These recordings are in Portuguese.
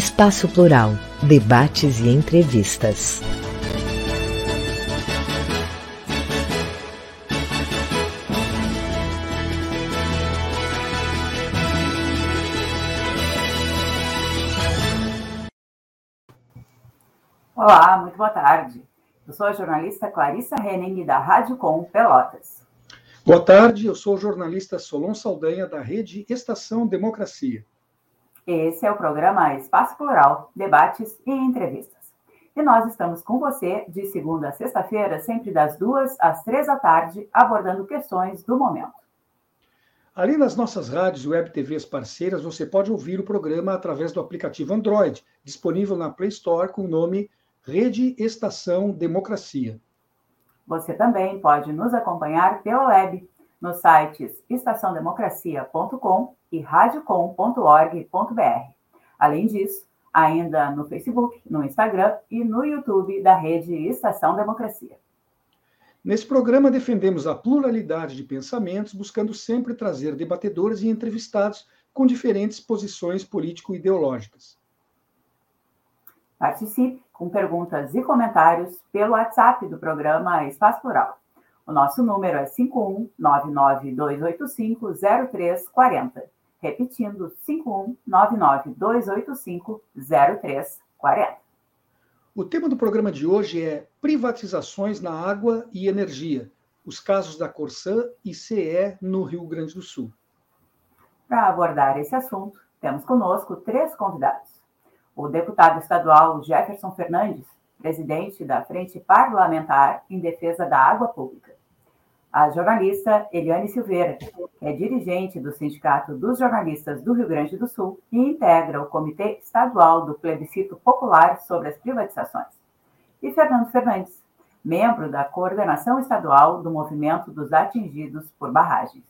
Espaço Plural, debates e entrevistas. Olá, muito boa tarde. Eu sou a jornalista Clarissa Henning, da Rádio Com Pelotas. Boa tarde, eu sou o jornalista Solon Saldanha, da Rede Estação Democracia. Esse é o programa Espaço Plural, debates e entrevistas. E nós estamos com você de segunda a sexta-feira, sempre das duas às três da tarde, abordando questões do momento. Além das nossas rádios e web TVs parceiras, você pode ouvir o programa através do aplicativo Android, disponível na Play Store com o nome Rede Estação Democracia. Você também pode nos acompanhar pela web nos sites estaçãodemocracia.com e radiocom.org.br. Além disso, ainda no Facebook, no Instagram e no YouTube da rede Estação Democracia. Nesse programa defendemos a pluralidade de pensamentos, buscando sempre trazer debatedores e entrevistados com diferentes posições político-ideológicas. Participe com perguntas e comentários pelo WhatsApp do programa Espaço Plural. O nosso número é 51992850340. Repetindo, 51992850340. O tema do programa de hoje é privatizações na água e energia, os casos da Corsã e CE no Rio Grande do Sul. Para abordar esse assunto, temos conosco três convidados. O deputado estadual Jefferson Fernandes, presidente da Frente Parlamentar em Defesa da Água Pública a jornalista Eliane Silveira, que é dirigente do Sindicato dos Jornalistas do Rio Grande do Sul e integra o Comitê Estadual do Plebiscito Popular sobre as Privatizações. E Fernando Fernandes, membro da Coordenação Estadual do Movimento dos Atingidos por Barragens.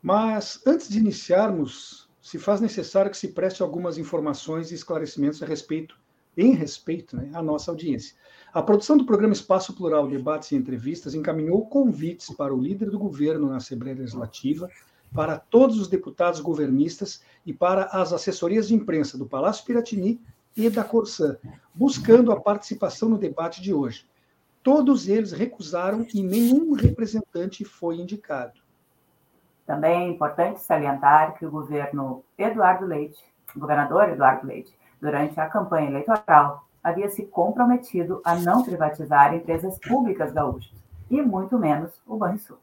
Mas, antes de iniciarmos, se faz necessário que se preste algumas informações e esclarecimentos a respeito, em respeito né, à nossa audiência. A produção do programa Espaço Plural Debates e Entrevistas encaminhou convites para o líder do governo na Assembleia Legislativa, para todos os deputados governistas e para as assessorias de imprensa do Palácio Piratini e da Corsã, buscando a participação no debate de hoje. Todos eles recusaram e nenhum representante foi indicado. Também é importante salientar que o governo Eduardo Leite, governador Eduardo Leite, durante a campanha eleitoral, havia se comprometido a não privatizar empresas públicas gaúchas, e muito menos o Banrisul.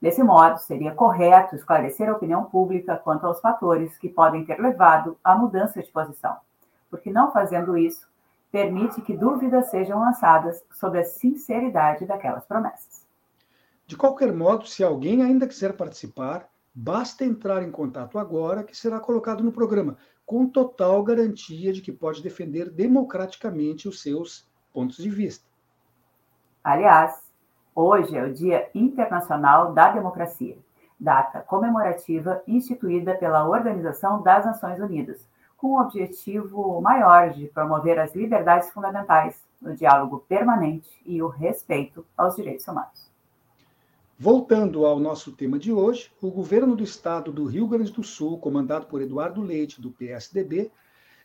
Desse modo, seria correto esclarecer a opinião pública quanto aos fatores que podem ter levado à mudança de posição, porque não fazendo isso, permite que dúvidas sejam lançadas sobre a sinceridade daquelas promessas. De qualquer modo, se alguém ainda quiser participar, basta entrar em contato agora que será colocado no programa, com total garantia de que pode defender democraticamente os seus pontos de vista. Aliás, hoje é o Dia Internacional da Democracia, data comemorativa instituída pela Organização das Nações Unidas, com o objetivo maior de promover as liberdades fundamentais, o diálogo permanente e o respeito aos direitos humanos. Voltando ao nosso tema de hoje, o governo do estado do Rio Grande do Sul, comandado por Eduardo Leite, do PSDB,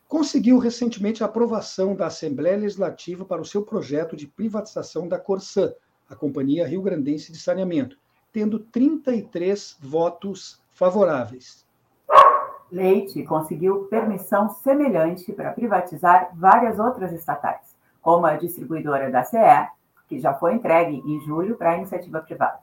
conseguiu recentemente a aprovação da Assembleia Legislativa para o seu projeto de privatização da Corsã, a Companhia Rio Grandense de Saneamento, tendo 33 votos favoráveis. Leite conseguiu permissão semelhante para privatizar várias outras estatais, como a distribuidora da CE, que já foi entregue em julho para a iniciativa privada.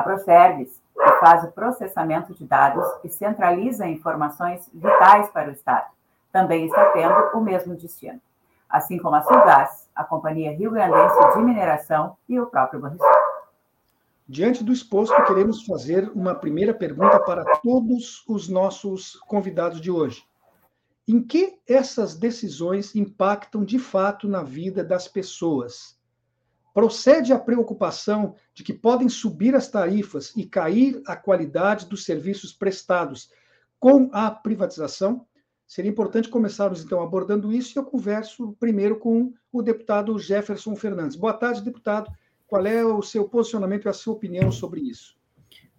A Proservice, que faz o processamento de dados e centraliza informações vitais para o Estado, também está tendo o mesmo destino, assim como a Sulgás, a Companhia Rio Grandense de Mineração e o próprio Banrisul. Diante do exposto, queremos fazer uma primeira pergunta para todos os nossos convidados de hoje. Em que essas decisões impactam de fato na vida das pessoas? Procede a preocupação de que podem subir as tarifas e cair a qualidade dos serviços prestados com a privatização? Seria importante começarmos, então, abordando isso, e eu converso primeiro com o deputado Jefferson Fernandes. Boa tarde, deputado. Qual é o seu posicionamento e a sua opinião sobre isso?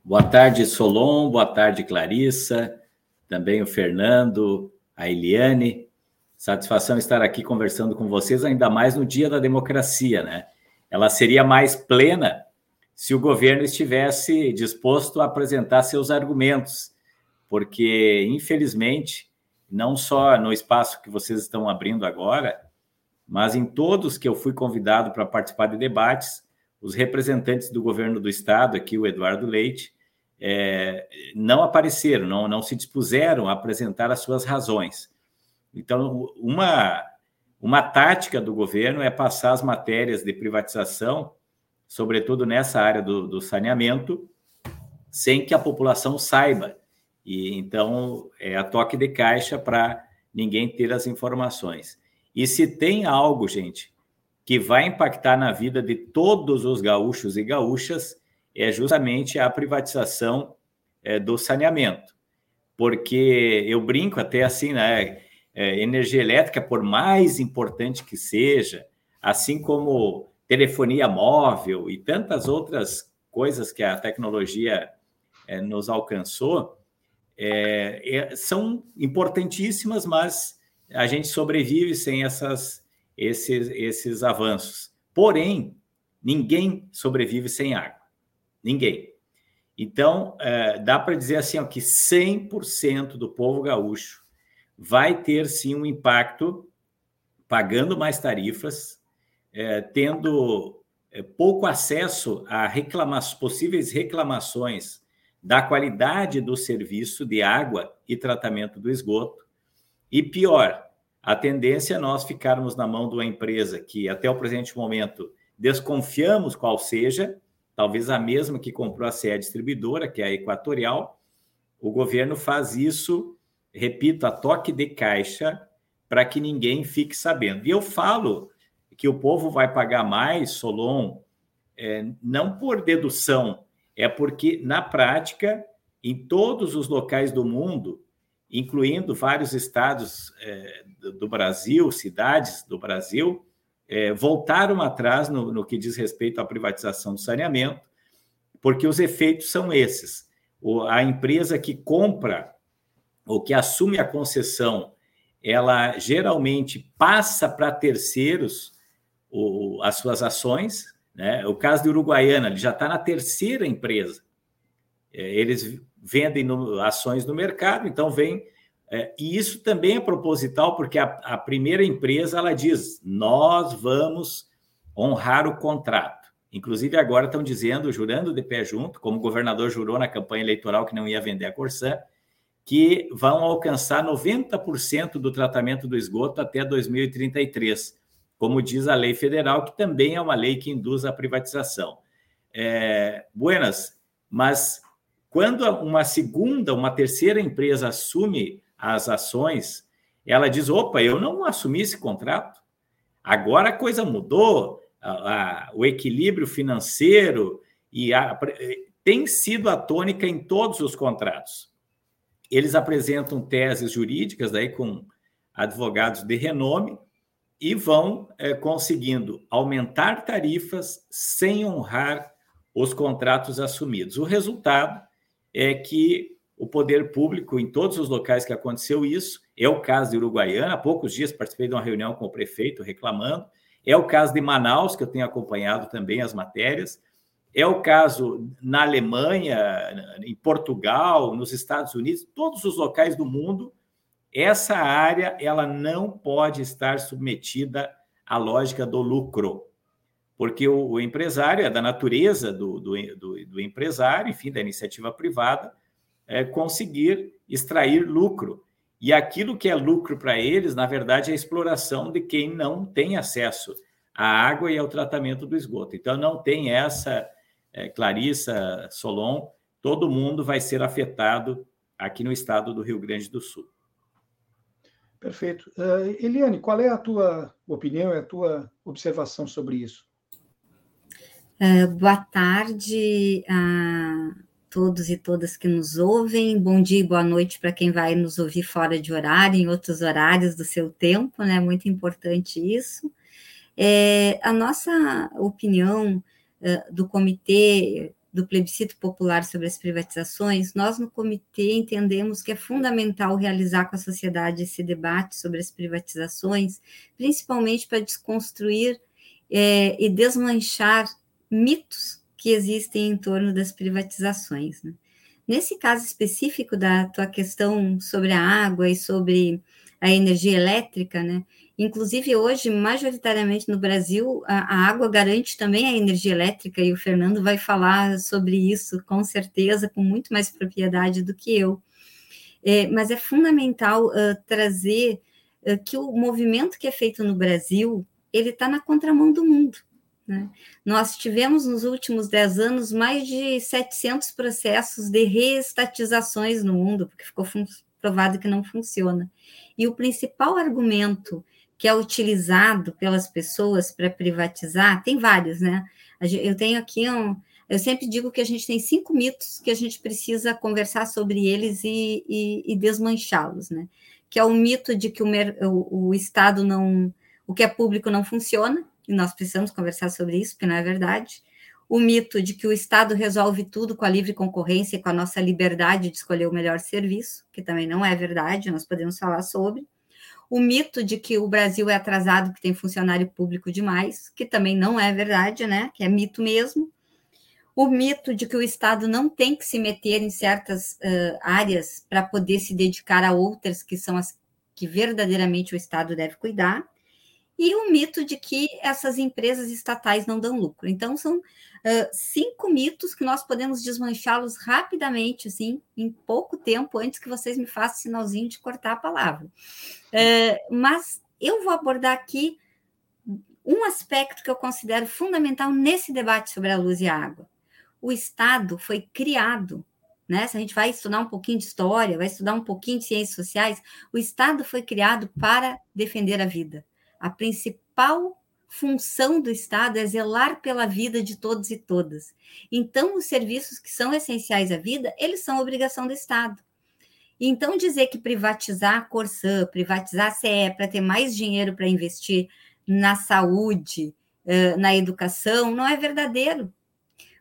Boa tarde, Solon. Boa tarde, Clarissa. Também o Fernando, a Eliane. Satisfação estar aqui conversando com vocês, ainda mais no Dia da Democracia, né? Ela seria mais plena se o governo estivesse disposto a apresentar seus argumentos, porque, infelizmente, não só no espaço que vocês estão abrindo agora, mas em todos que eu fui convidado para participar de debates, os representantes do governo do estado, aqui o Eduardo Leite, é, não apareceram, não, não se dispuseram a apresentar as suas razões. Então, uma uma tática do governo é passar as matérias de privatização, sobretudo nessa área do, do saneamento, sem que a população saiba. E então é a toque de caixa para ninguém ter as informações. E se tem algo, gente, que vai impactar na vida de todos os gaúchos e gaúchas, é justamente a privatização é, do saneamento. Porque eu brinco até assim, né? É, energia elétrica, por mais importante que seja, assim como telefonia móvel e tantas outras coisas que a tecnologia é, nos alcançou, é, é são importantíssimas, mas a gente sobrevive sem essas, esses, esses avanços. Porém, ninguém sobrevive sem água. Ninguém. Então, é, dá para dizer assim ó, que 100% do povo gaúcho vai ter sim um impacto pagando mais tarifas, é, tendo é, pouco acesso a reclamações, possíveis reclamações da qualidade do serviço de água e tratamento do esgoto. E pior, a tendência é nós ficarmos na mão de uma empresa que, até o presente momento, desconfiamos qual seja, talvez a mesma que comprou a CE distribuidora, que é a Equatorial. O governo faz isso repito, a toque de caixa para que ninguém fique sabendo. E eu falo que o povo vai pagar mais, Solon, é, não por dedução, é porque, na prática, em todos os locais do mundo, incluindo vários estados é, do Brasil, cidades do Brasil, é, voltaram atrás no, no, que diz respeito à privatização do saneamento, porque os efeitos são esses. O, a empresa que compra ou que assume a concessão, ela geralmente passa para terceiros o, as suas ações. Né? O caso de Uruguaiana, ele já está na terceira empresa. É, eles vendem no, ações no mercado, então vem. É, e isso também é proposital, porque a, a primeira empresa ela diz: nós vamos honrar o contrato. Inclusive, agora estão dizendo, jurando de pé junto, como o governador jurou na campanha eleitoral que não ia vender a Corsã, que vão alcançar 90% do tratamento do esgoto até 2033, como diz a lei federal, que também é uma lei que induz a privatização. É, buenas, mas quando uma segunda, uma terceira empresa assume as ações, ela diz: opa, eu não assumi esse contrato. Agora a coisa mudou, a, a, o equilíbrio financeiro e a, tem sido a tônica em todos os contratos eles apresentam teses jurídicas daí com advogados de renome e vão é, conseguindo aumentar tarifas sem honrar os contratos assumidos. O resultado é que o poder público, em todos os locais que aconteceu isso, é o caso de Uruguaiana, há poucos dias participei de uma reunião com o prefeito reclamando, é o caso de Manaus, que eu tenho acompanhado também as matérias, é o caso na Alemanha, em Portugal, nos Estados Unidos, todos os locais do mundo, essa área ela não pode estar submetida à lógica do lucro, porque o, o empresário é da natureza do, do, do, do, empresário, enfim, da iniciativa privada, é conseguir extrair lucro. E aquilo que é lucro para eles, na verdade, é a exploração de quem não tem acesso à água e ao tratamento do esgoto. Então, não tem essa é, Clarissa, Solon, todo mundo vai ser afetado aqui no estado do Rio Grande do Sul. Perfeito. Uh, Eliane, qual é a tua opinião e a tua observação sobre isso? Uh, boa tarde a todos e todas que nos ouvem. Bom dia e boa noite para quem vai nos ouvir fora de horário, em outros horários do seu tempo, né? Muito importante isso. É, a nossa opinião do Comitê do Plebiscito Popular sobre as Privatizações, nós no comitê entendemos que é fundamental realizar com a sociedade esse debate sobre as privatizações, principalmente para desconstruir é, e desmanchar mitos que existem em torno das privatizações. Né? Nesse caso específico da tua questão sobre a água e sobre a energia elétrica, né? Inclusive, hoje, majoritariamente no Brasil, a, a, água garante também a energia elétrica, e o Fernando vai falar sobre isso com certeza, com muito mais propriedade do que eu. É, mas é fundamental uh, trazer uh, que o movimento que é feito no Brasil, ele está na contramão do mundo. Né? Nós tivemos nos últimos dez anos mais de 700 processos de reestatizações no mundo, porque ficou provado que não funciona. E o principal argumento que é utilizado pelas pessoas para privatizar, tem vários, né? Eu tenho aqui um. Eu sempre digo que a gente tem cinco mitos que a gente precisa conversar sobre eles e, e, e desmanchá-los, né? Que é o mito de que o, o, Estado não. O que é público não funciona, e nós precisamos conversar sobre isso, porque não é verdade o mito de que o Estado resolve tudo com a livre concorrência e com a nossa liberdade de escolher o melhor serviço, que também não é verdade, nós podemos falar sobre o mito de que o Brasil é atrasado, que tem funcionário público demais, que também não é verdade, né? Que é mito mesmo. O mito de que o Estado não tem que se meter em certas uh, áreas para poder se dedicar a outras que são as que verdadeiramente o Estado deve cuidar e o mito de que essas empresas estatais não dão lucro. Então, são uh, cinco mitos que nós podemos desmanchá-los rapidamente, assim, em pouco tempo, antes que vocês me façam sinalzinho de cortar a palavra. Uh, mas eu vou abordar aqui um aspecto que eu considero fundamental nesse debate sobre a luz e a água. O Estado foi criado né? Se a gente vai estudar um pouquinho de história, vai estudar um pouquinho de ciências sociais, o Estado foi criado para defender a vida. A principal função do Estado é zelar pela vida de todos e todas. Então, os serviços que são essenciais à vida, eles são obrigação do Estado. Então, dizer que privatizar a Corsã, privatizar a CE para ter mais dinheiro para investir na saúde, na educação, não é verdadeiro.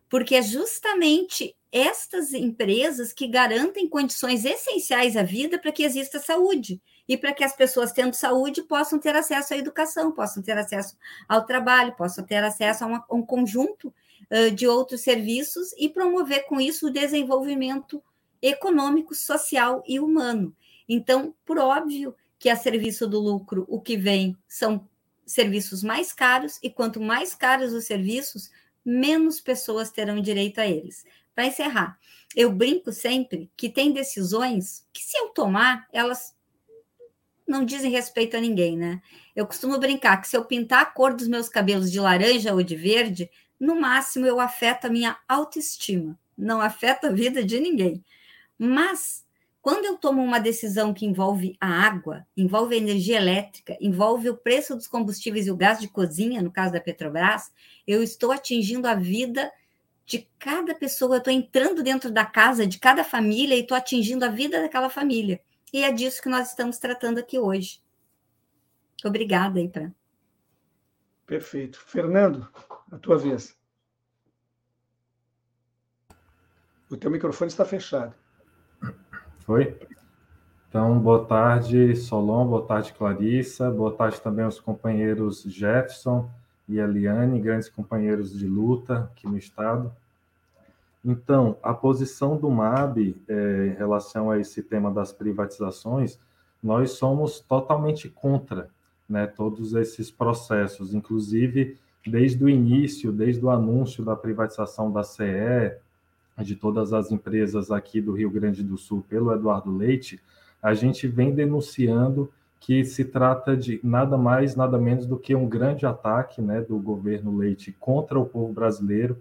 Porque é justamente estas empresas que garantem condições essenciais à vida para que exista saúde e para que as pessoas tendo saúde possam ter acesso à educação, possam ter acesso ao trabalho, possam ter acesso a, uma, um conjunto uh, de outros serviços e promover com isso o desenvolvimento econômico, social e humano. Então, por óbvio que a serviço do lucro, o que vem são serviços mais caros, e quanto mais caros os serviços, menos pessoas terão direito a eles. Para encerrar, eu brinco sempre que tem decisões que, se eu tomar, elas não dizem respeito a ninguém, né? Eu costumo brincar que se eu pintar a cor dos meus cabelos de laranja ou de verde, no máximo eu afeto a minha autoestima, não afeta a vida de ninguém. Mas quando eu tomo uma decisão que envolve a água, envolve a energia elétrica, envolve o preço dos combustíveis e o gás de cozinha, no caso da Petrobras, eu estou atingindo a vida de cada pessoa, eu estou entrando dentro da casa de cada família e estou atingindo a vida daquela família. E é disso que nós estamos tratando aqui hoje. Obrigada aí para. Perfeito. Fernando, a tua vez. O teu microfone está fechado. Foi? Então, boa tarde, Solon, boa tarde, Clarissa, boa tarde também aos companheiros Jefferson e Eliane, grandes companheiros de luta aqui no Estado. Então, a posição do MAB é, em relação a esse tema das privatizações, nós somos totalmente contra né, todos esses processos, inclusive desde o início, desde o anúncio da privatização da CE, de todas as empresas aqui do Rio Grande do Sul pelo Eduardo Leite, a gente vem denunciando que se trata de nada mais, nada menos do que um grande ataque né, do governo Leite contra o povo brasileiro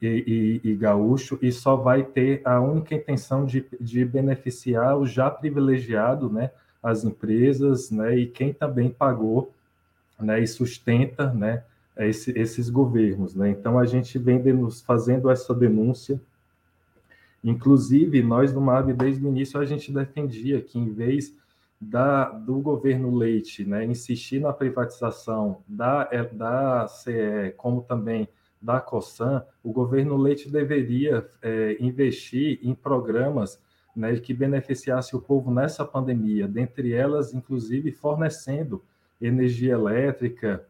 e, e, e, gaúcho, e só vai ter a única intenção de, de beneficiar o já privilegiado, né, as empresas, né, e quem também pagou, né, e sustenta, né, esse, esses governos, né. Então a gente vem fazendo essa denúncia. Inclusive nós do MAB desde o início a gente defendia que em vez da, do governo Leite, né, insistir na privatização da da CE, como também da COSAN, o governo Leite deveria é, investir em programas né, que beneficiasse o povo nessa pandemia, dentre elas, inclusive, fornecendo energia elétrica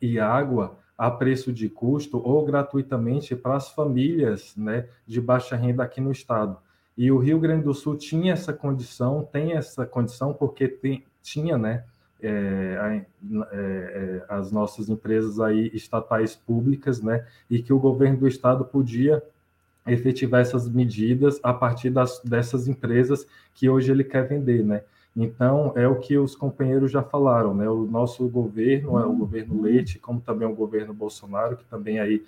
e água a preço de custo ou gratuitamente para as famílias né, de baixa renda aqui no estado. E o Rio Grande do Sul tinha essa condição, tem essa condição porque tem, tinha né, é, é, é, as nossas empresas aí estatais públicas, né, e que o governo do estado podia efetivar essas medidas a partir das, dessas empresas que hoje ele quer vender, né. Então, é o que os companheiros já falaram, né, o nosso governo, é o governo Leite, como também o governo Bolsonaro, que também aí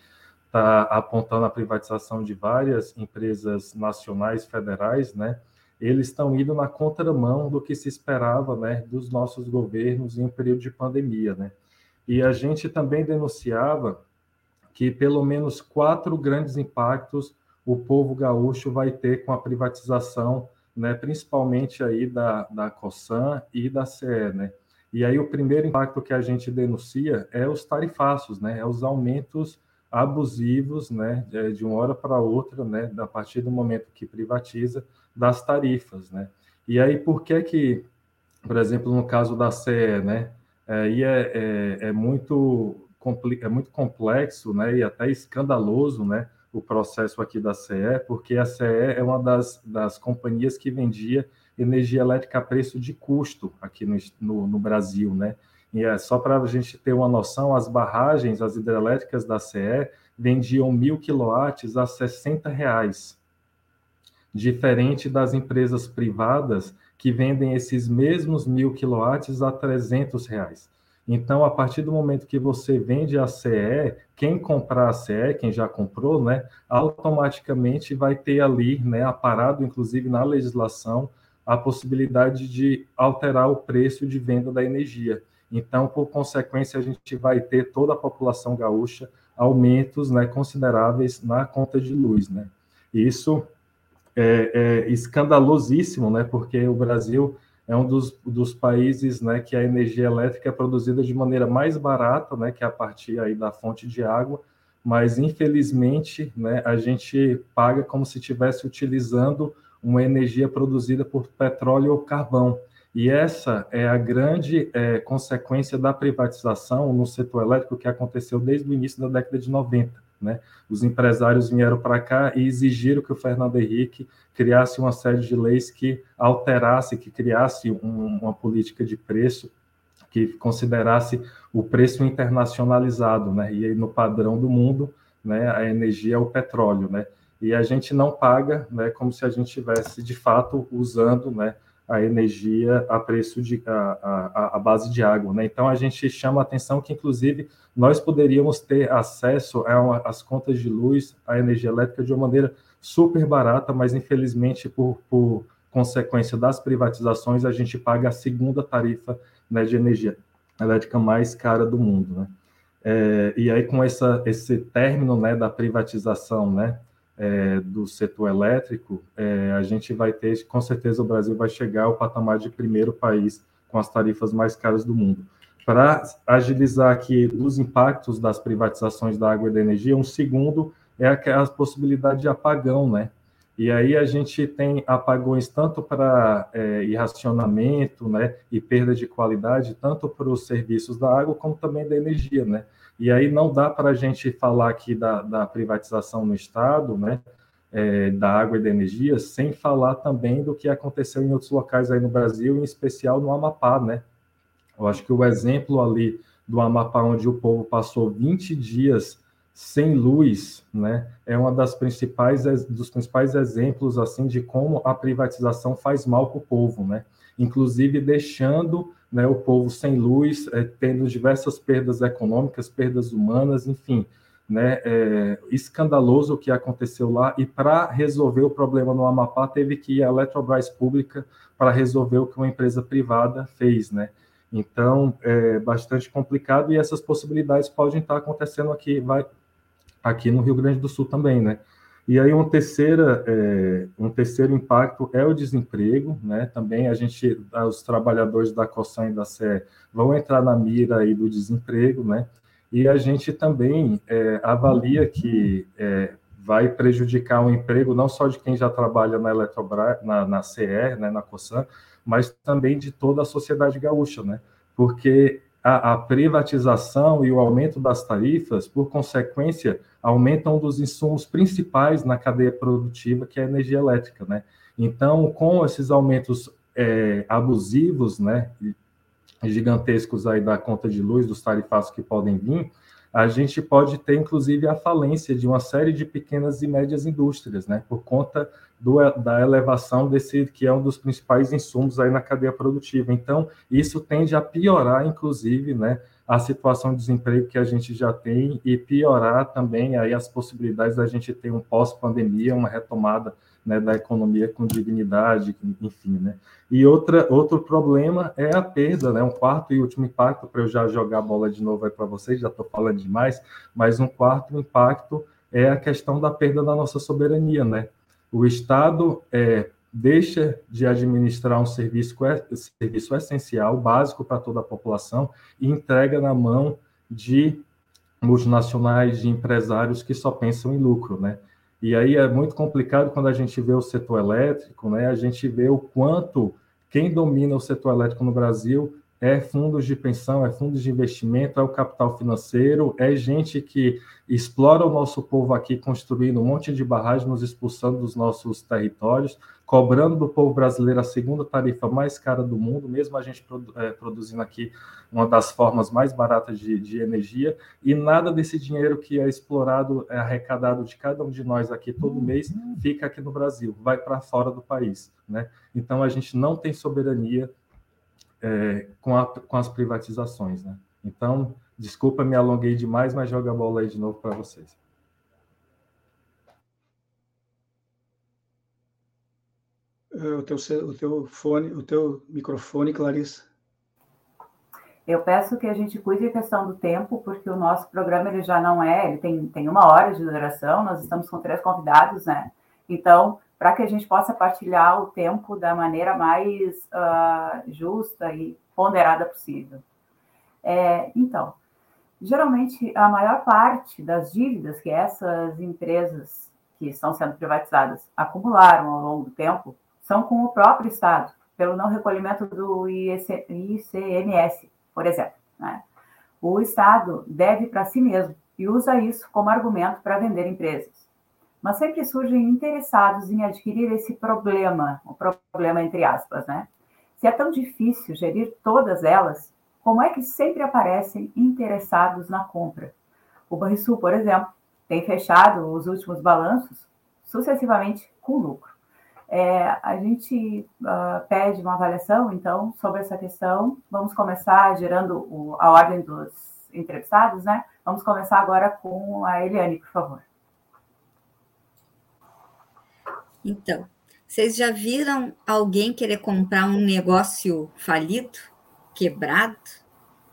está apontando a privatização de várias empresas nacionais, federais, né, eles estão indo na contramão do que se esperava né, dos nossos governos em um período de pandemia. Né? E a gente também denunciava que pelo menos quatro grandes impactos o povo gaúcho vai ter com a privatização, né, principalmente aí da, da COSAN e da CE. Né? E aí o primeiro impacto que a gente denuncia é os tarifaços, né, é os aumentos abusivos, né, de uma hora para outra, né, a partir do momento que privatiza, das tarifas, né? E aí, por que que, por exemplo, no caso da CE, né, aí é, é, é, muito, é muito complexo, né, e até escandaloso, né, o processo aqui da CE, porque a CE é uma das, das companhias que vendia energia elétrica a preço de custo aqui no, no, no Brasil, né? E é só para a gente ter uma noção, as barragens, as hidrelétricas da CE vendiam mil quilowatts a 60 reais diferente das empresas privadas que vendem esses mesmos mil quilowatts a 300 reais. Então, a partir do momento que você vende a CE, quem comprar a CE, quem já comprou, né, automaticamente vai ter ali, né, aparado, inclusive na legislação, a possibilidade de alterar o preço de venda da energia. Então, por consequência, a gente vai ter toda a população gaúcha aumentos né, consideráveis na conta de luz. Né? Isso é, é escandalosíssimo, né? Porque o Brasil é um dos, dos países, né, que a energia elétrica é produzida de maneira mais barata, né, que é a partir aí da fonte de água, mas infelizmente, né, a gente paga como se estivesse utilizando uma energia produzida por petróleo ou carvão. E essa é a grande é, consequência da privatização no setor elétrico que aconteceu desde o início da década de 90. Né? Os empresários vieram para cá e exigiram que o Fernando Henrique criasse uma série de leis que alterasse, que criasse um, uma política de preço que considerasse o preço internacionalizado, né? E aí, no padrão do mundo, né, a energia é o petróleo, né? E a gente não paga, né, como se a gente estivesse de fato usando, né, a energia a preço de a, a, a, base de água, né? Então a gente chama a atenção que inclusive nós poderíamos ter acesso às contas de luz, à energia elétrica de uma maneira super barata, mas infelizmente por, por consequência das privatizações a gente paga a segunda tarifa né, de energia elétrica mais cara do mundo, né? É, e aí com essa, esse término né, da privatização, né, é, do setor elétrico, é, a gente vai ter, com certeza, o Brasil vai chegar ao patamar de primeiro país com as tarifas mais caras do mundo. para agilizar aqui os impactos das privatizações da água e da energia, um segundo é a, a possibilidade de apagão, né? E aí a gente tem apagões tanto para é, irracionamento, né, e perda de qualidade, tanto para os serviços da água como também da energia, né? E aí não dá para a gente falar aqui da, da, privatização no Estado, né, é, da água e da energia, sem falar também do que aconteceu em outros locais aí no Brasil, em especial no Amapá, né? Eu acho que o exemplo ali do Amapá, onde o povo passou 20 dias sem luz, né, é uma das principais dos principais exemplos assim de como a privatização faz mal para o povo, né? Inclusive deixando né, o povo sem luz, é, tendo diversas perdas econômicas, perdas humanas, enfim, né? É, escandaloso o que aconteceu lá e para resolver o problema no Amapá teve que ir a Eletrobras pública para resolver o que uma empresa privada fez, né? Então, é bastante complicado e essas possibilidades podem estar acontecendo aqui, vai, aqui no Rio Grande do Sul também, né? E aí um, terceira, é, um terceiro impacto é o desemprego, né? Também a gente, os trabalhadores da COSAN e da CE vão entrar na mira aí do desemprego, né? E a gente também é, avalia que é, vai prejudicar o emprego não só de quem já trabalha na Eletrobras, na, na CE, né, na COSAN, mas também de toda a sociedade gaúcha, né? Porque a, a, privatização e o aumento das tarifas, por consequência, aumentam um dos insumos principais na cadeia produtiva, que é a energia elétrica, né? Então, com esses aumentos é, abusivos, né, gigantescos aí da conta de luz, dos tarifaços que podem vir, a gente pode ter, inclusive, a falência de uma série de pequenas e médias indústrias, né, por conta do, da elevação desse, que é um dos principais insumos aí na cadeia produtiva. Então, isso tende a piorar, inclusive, né, a situação de desemprego que a gente já tem e piorar também aí as possibilidades da gente ter um pós-pandemia, uma retomada né, da economia com dignidade, enfim, né? E outra, outro problema é a perda, né? Um quarto e último impacto, para eu já jogar a bola de novo aí para vocês, já estou falando demais, mas um quarto impacto é a questão da perda da nossa soberania, né? O Estado é, deixa de administrar um serviço, serviço essencial, básico para toda a população, e entrega na mão de multinacionais, de empresários que só pensam em lucro, né? E aí é muito complicado quando a gente vê o setor elétrico, né? A gente vê o quanto quem domina o setor elétrico no Brasil é fundos de pensão, é fundos de investimento, é o capital financeiro, é gente que explora o nosso povo aqui, construindo um monte de barragens, nos expulsando dos nossos territórios, cobrando do povo brasileiro a segunda tarifa mais cara do mundo, mesmo a gente é, produzindo aqui uma das formas mais baratas de, de, energia, e nada desse dinheiro que é explorado, é arrecadado de cada um de nós aqui todo mês, fica aqui no Brasil, vai para fora do país. Né? Então a gente não tem soberania é, com, a, com as privatizações. Né? Então, desculpa, me alonguei demais, mas joga a bola aí de novo para vocês. É, o teu, o teu fone, o teu microfone, Clarissa. Eu peço que a gente cuide a questão do tempo, porque o nosso programa ele já não é, ele tem, tem uma hora de duração, nós estamos com três convidados, né? Então, para que a gente possa partilhar o tempo da maneira mais uh, justa e ponderada possível. É, então, geralmente a maior parte das dívidas que essas empresas que estão sendo privatizadas acumularam ao longo do tempo são com o próprio Estado, pelo não recolhimento do IC, ICMS, por exemplo. Né? O Estado deve para si mesmo e usa isso como argumento para vender empresas mas sempre surgem interessados em adquirir esse problema, o problema entre aspas, né? Se é tão difícil gerir todas elas, como é que sempre aparecem interessados na compra? O Banrisul, por exemplo, tem fechado os últimos balanços sucessivamente com lucro. É, a gente uh, pede uma avaliação, então, sobre essa questão. Vamos começar gerando o, a ordem dos entrevistados, né? Vamos começar agora com a Eliane, por favor. Então, vocês já viram alguém querer comprar um negócio falido, quebrado?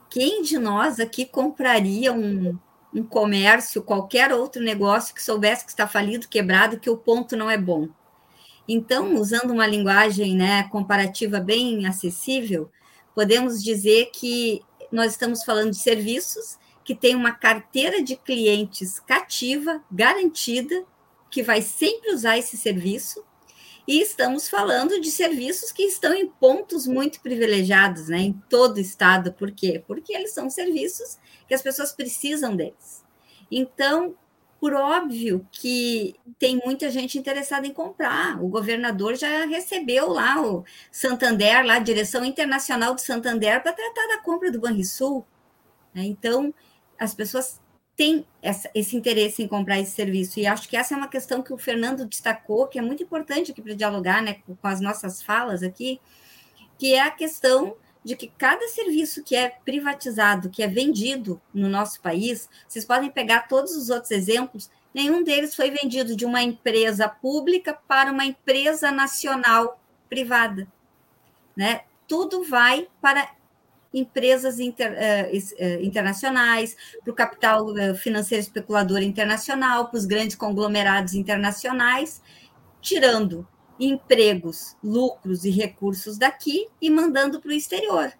Quem de nós aqui compraria um, um comércio, qualquer outro negócio que soubesse que está falido, quebrado, que o ponto não é bom? Então, usando uma linguagem né, comparativa bem acessível, podemos dizer que nós estamos falando de serviços que tem uma carteira de clientes cativa, garantida, que vai sempre usar esse serviço. E estamos falando de serviços que estão em pontos muito privilegiados, né, em todo o estado. Por quê? Porque eles são serviços que as pessoas precisam deles. Então, por óbvio que tem muita gente interessada em comprar. O governador já recebeu lá o Santander, lá a direção internacional do Santander, para tratar da compra do Banrisul. Né? Então, as pessoas têm essa, esse interesse em comprar esse serviço. E acho que essa é uma questão que o Fernando destacou, que é muito importante aqui para dialogar né, com, com as nossas falas aqui, que é a questão de que cada serviço que é privatizado, que é vendido no nosso país, vocês podem pegar todos os outros exemplos, nenhum deles foi vendido de uma empresa pública para uma empresa nacional privada. Né? Tudo vai para empresas inter, uh, internacionais, para o capital financeiro especulador internacional, para os grandes conglomerados internacionais, tirando empregos, lucros e recursos daqui e mandando para o exterior.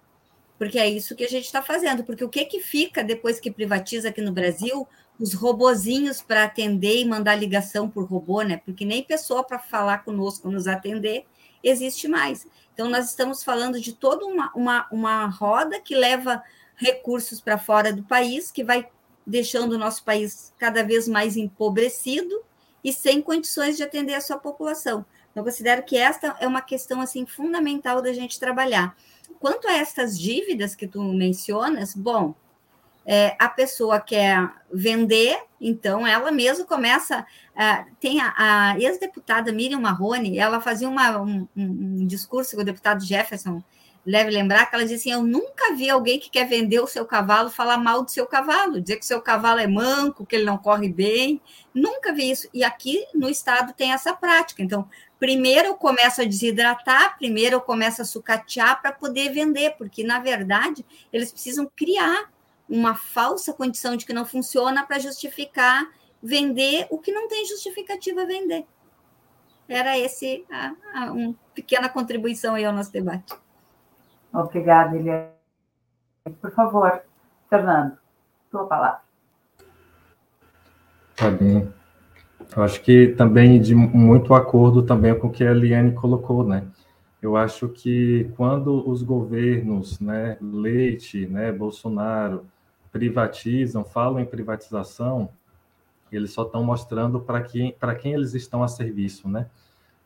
Porque é isso que a gente está fazendo. Porque o que, que fica depois que privatiza aqui no Brasil? Os robozinhos para atender e mandar ligação por robô, né? Porque nem pessoa para falar conosco, nos atender, existe mais. Então, nós estamos falando de toda uma, uma, uma roda que leva recursos para fora do país, que vai deixando o nosso país cada vez mais empobrecido e sem condições de atender a sua população. Eu considero que esta é uma questão assim fundamental da gente trabalhar. Quanto a estas dívidas que tu mencionas, bom, é, a pessoa quer vender, então ela mesma começa. Uh, tem a, a ex-deputada Miriam Marrone, ela fazia uma, um, um, discurso com o deputado Jefferson deve lembrar que ela disse assim: Eu nunca vi alguém que quer vender o seu cavalo falar mal do seu cavalo, dizer que o seu cavalo é manco, que ele não corre bem. Nunca vi isso. E aqui no estado tem essa prática. Então, primeiro eu começo a desidratar, primeiro eu começo a sucatear para poder vender, porque na verdade eles precisam criar uma falsa condição de que não funciona para justificar vender o que não tem justificativa vender. Era esse a, a, uma pequena contribuição aí ao nosso debate. Obrigada, Eliane. Por favor, Fernando, tua palavra. Tá bem. Eu acho que também de muito acordo também com o que a Eliane colocou, né? Eu acho que quando os governos, né, Leite, né, Bolsonaro, privatizam, falam em privatização, eles só estão mostrando para quem, para quem eles estão a serviço, né?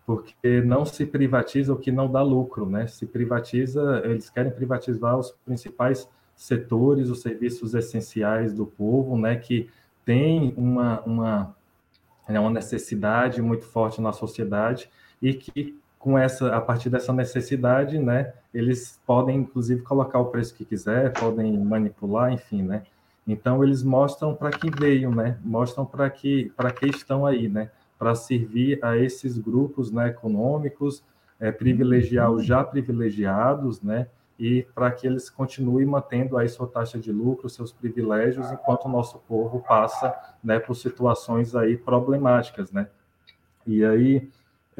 porque não se privatiza o que não dá lucro, né? Se privatiza, eles querem privatizar os principais setores, os serviços essenciais do povo, né? Que tem uma, uma, né, uma necessidade muito forte na sociedade e que com essa, a partir dessa necessidade, né? Eles podem inclusive colocar o preço que quiser, podem manipular, enfim, né? Então eles mostram para que veio, né? Mostram para que para que estão aí, né? para servir a esses grupos né, econômicos, é, privilegiar os já privilegiados, né, e para que eles continuem mantendo aí sua taxa de lucro, seus privilégios, enquanto o nosso povo passa né, por situações aí problemáticas, né? E aí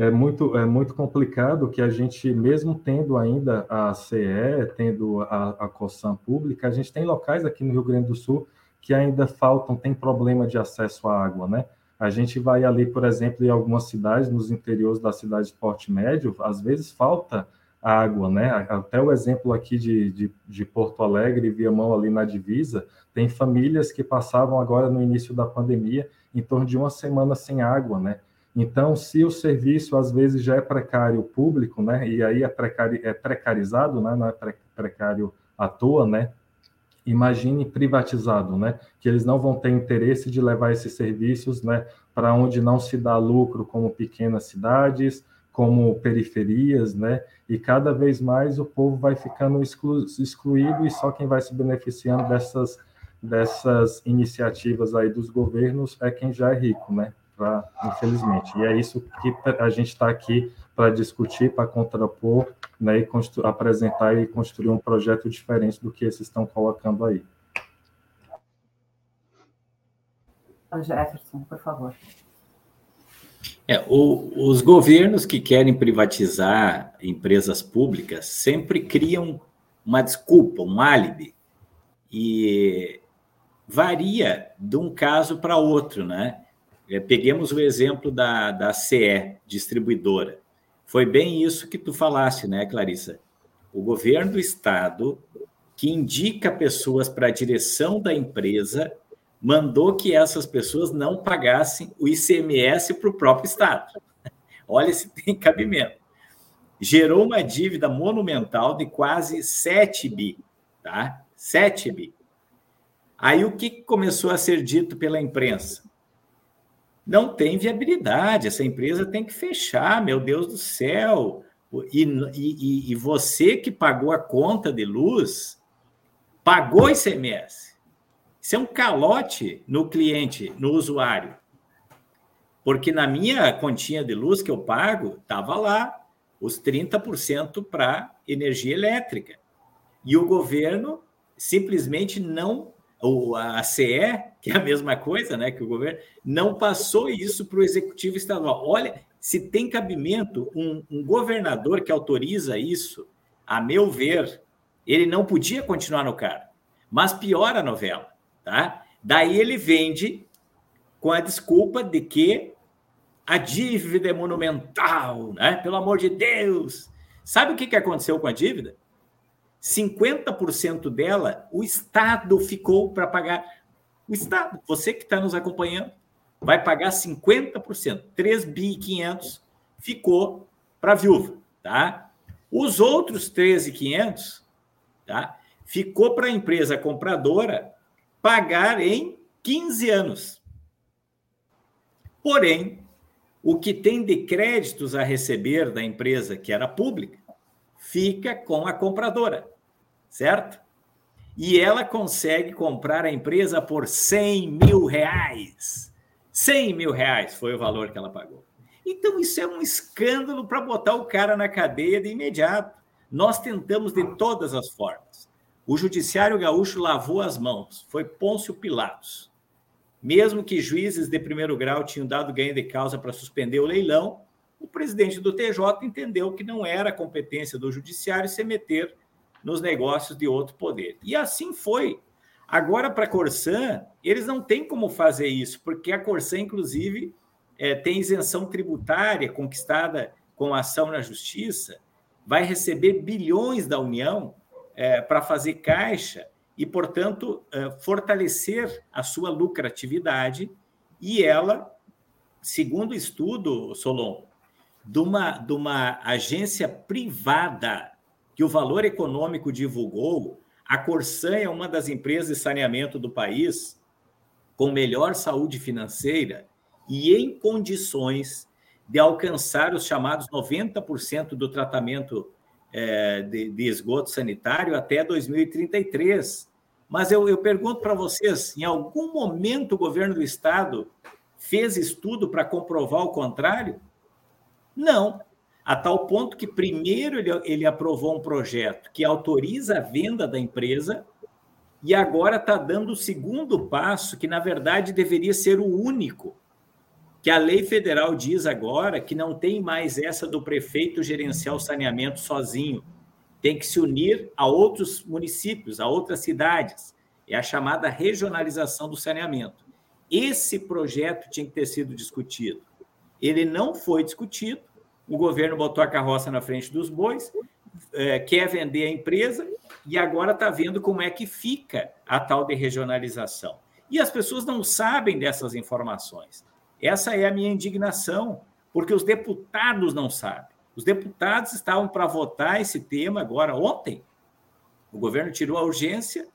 é muito, é muito complicado que a gente, mesmo tendo ainda a CE, tendo a, a COSAN pública, a gente tem locais aqui no Rio Grande do Sul que ainda faltam, tem problema de acesso à água, né? A gente vai ali, por exemplo, em algumas cidades, nos interiores da cidade de porte médio, às vezes falta água, né? Até o exemplo aqui de, de, de Porto Alegre, Viamão, ali na divisa, tem famílias que passavam agora no início da pandemia em torno de uma semana sem água, né? Então, se o serviço às vezes já é precário público, né? E aí é, precari, é precarizado, né? Não é precário à toa, né? imagine privatizado, né? Que eles não vão ter interesse de levar esses serviços, né, para onde não se dá lucro, como pequenas cidades, como periferias, né? E cada vez mais o povo vai ficando exclu excluído e só quem vai se beneficiando dessas dessas iniciativas aí dos governos é quem já é rico, né? Pra, infelizmente. E é isso que a gente está aqui para discutir, para contrapor, né, e apresentar e construir um projeto diferente do que esses estão colocando aí. Jefferson, por favor. É, o, os governos que querem privatizar empresas públicas sempre criam uma desculpa, um álibi, e varia de um caso para outro, né? É, peguemos o exemplo da, da CE, distribuidora. Foi bem isso que tu falaste, né, Clarissa? O governo do estado, que indica pessoas para a direção da empresa, mandou que essas pessoas não pagassem o ICMS para o próprio estado. Olha se tem cabimento. Gerou uma dívida monumental de quase 7 bi, tá? 7 bi. Aí o que começou a ser dito pela imprensa? Não tem viabilidade, essa empresa tem que fechar, meu Deus do céu. E, e, e você que pagou a conta de luz, pagou ICMS. Isso é um calote no cliente, no usuário. Porque na minha continha de luz que eu pago, estava lá os 30% para energia elétrica. E o governo simplesmente não ou a CE, que é a mesma coisa, né, que o governo, não passou isso para o executivo estadual. Olha, se tem cabimento, um, um, governador que autoriza isso, a meu ver, ele não podia continuar no cargo. Mas piora a novela, tá? Daí ele vende com a desculpa de que a dívida é monumental, né? Pelo amor de Deus. Sabe o que aconteceu com a dívida? 50% dela o Estado ficou para pagar. O Estado, você que está nos acompanhando, vai pagar 50%, 3 bi 500 ficou para a viúva, tá? Os outros 13,500, tá? Ficou para a empresa compradora pagar em 15 anos. Porém, o que tem de créditos a receber da empresa que era pública fica com a compradora certo? E ela consegue comprar a empresa por 100 mil reais. 100 mil reais foi o valor que ela pagou. Então, isso é um escândalo para botar o cara na cadeia de imediato. Nós tentamos de todas as formas. O judiciário gaúcho lavou as mãos, foi Pôncio Pilatos. Mesmo que juízes de primeiro grau tinham dado ganho de causa para suspender o leilão, o presidente do TJ entendeu que não era competência do judiciário se meter nos negócios de outro poder. E assim foi. Agora, para a Corsan, eles não têm como fazer isso, porque a Corsan, inclusive, é, tem isenção tributária conquistada com ação na justiça, vai receber bilhões da União é, para fazer caixa e, portanto, é, fortalecer a sua lucratividade. E ela, segundo estudo, Solon, de uma, de uma agência privada que o Valor Econômico divulgou, a Corsan é uma das empresas de saneamento do país com melhor saúde financeira e em condições de alcançar os chamados 90% do tratamento é, de, de, esgoto sanitário até 2033. Mas eu, eu pergunto para vocês: em algum momento o governo do estado fez estudo para comprovar o contrário? Não a tal ponto que primeiro ele, ele aprovou um projeto que autoriza a venda da empresa e agora está dando o segundo passo, que na verdade deveria ser o único, que a lei federal diz agora que não tem mais essa do prefeito gerenciar o saneamento sozinho, tem que se unir a outros municípios, a outras cidades. É a chamada regionalização do saneamento. Esse projeto tinha que ter sido discutido. Ele não foi discutido, o governo botou a carroça na frente dos bois, é, quer vender a empresa e agora está vendo como é que fica a tal de regionalização. E as pessoas não sabem dessas informações. Essa é a minha indignação, porque os deputados não sabem. Os deputados estavam para votar esse tema agora ontem. O governo tirou a urgência,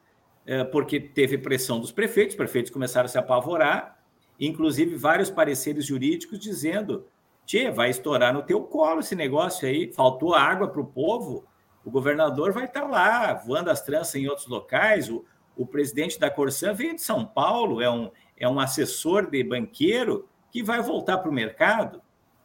é, porque teve pressão dos prefeitos, os prefeitos começaram a se apavorar, inclusive vários pareceres jurídicos dizendo Tchê, vai estourar no teu colo esse negócio aí. Faltou água para o povo, o governador vai estar tá lá, voando as tranças em outros locais. O, o presidente da Corsan veio de São Paulo, é um, é um assessor de banqueiro que vai voltar para o mercado.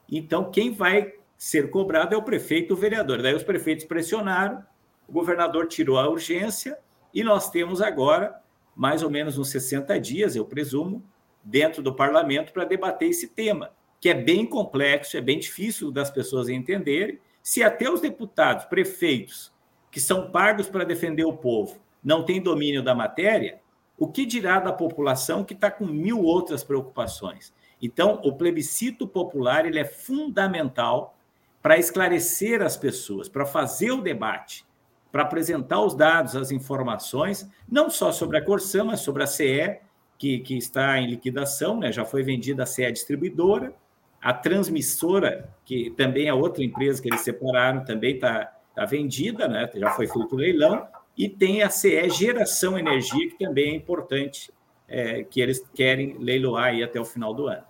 Então, quem vai ser cobrado é o prefeito e o vereador. Daí os prefeitos pressionaram, o governador tirou a urgência e nós temos agora mais ou menos uns 60 dias, eu presumo, dentro do parlamento para debater esse tema que é bem complexo, é bem difícil das pessoas entenderem. Se até os deputados, prefeitos, que são pagos para defender o povo, não tem domínio da matéria, o que dirá da população que está com mil outras preocupações? Então, o plebiscito popular ele é fundamental para esclarecer as pessoas, para fazer o debate, para apresentar os dados, as informações, não só sobre a Corsã, mas sobre a CE, que, que está em liquidação, né? já foi vendida a CE distribuidora, a transmissora, que também é outra empresa que eles separaram, também está tá vendida, né? já foi feito o leilão, e tem a CE Geração Energia, que também é importante, é, que eles querem leiloar aí até o final do ano.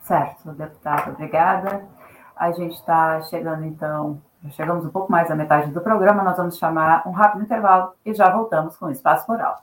Certo, deputado, obrigada. A gente está chegando, então, chegamos um pouco mais da metade do programa, nós vamos chamar um rápido intervalo e já voltamos com o Espaço Coral.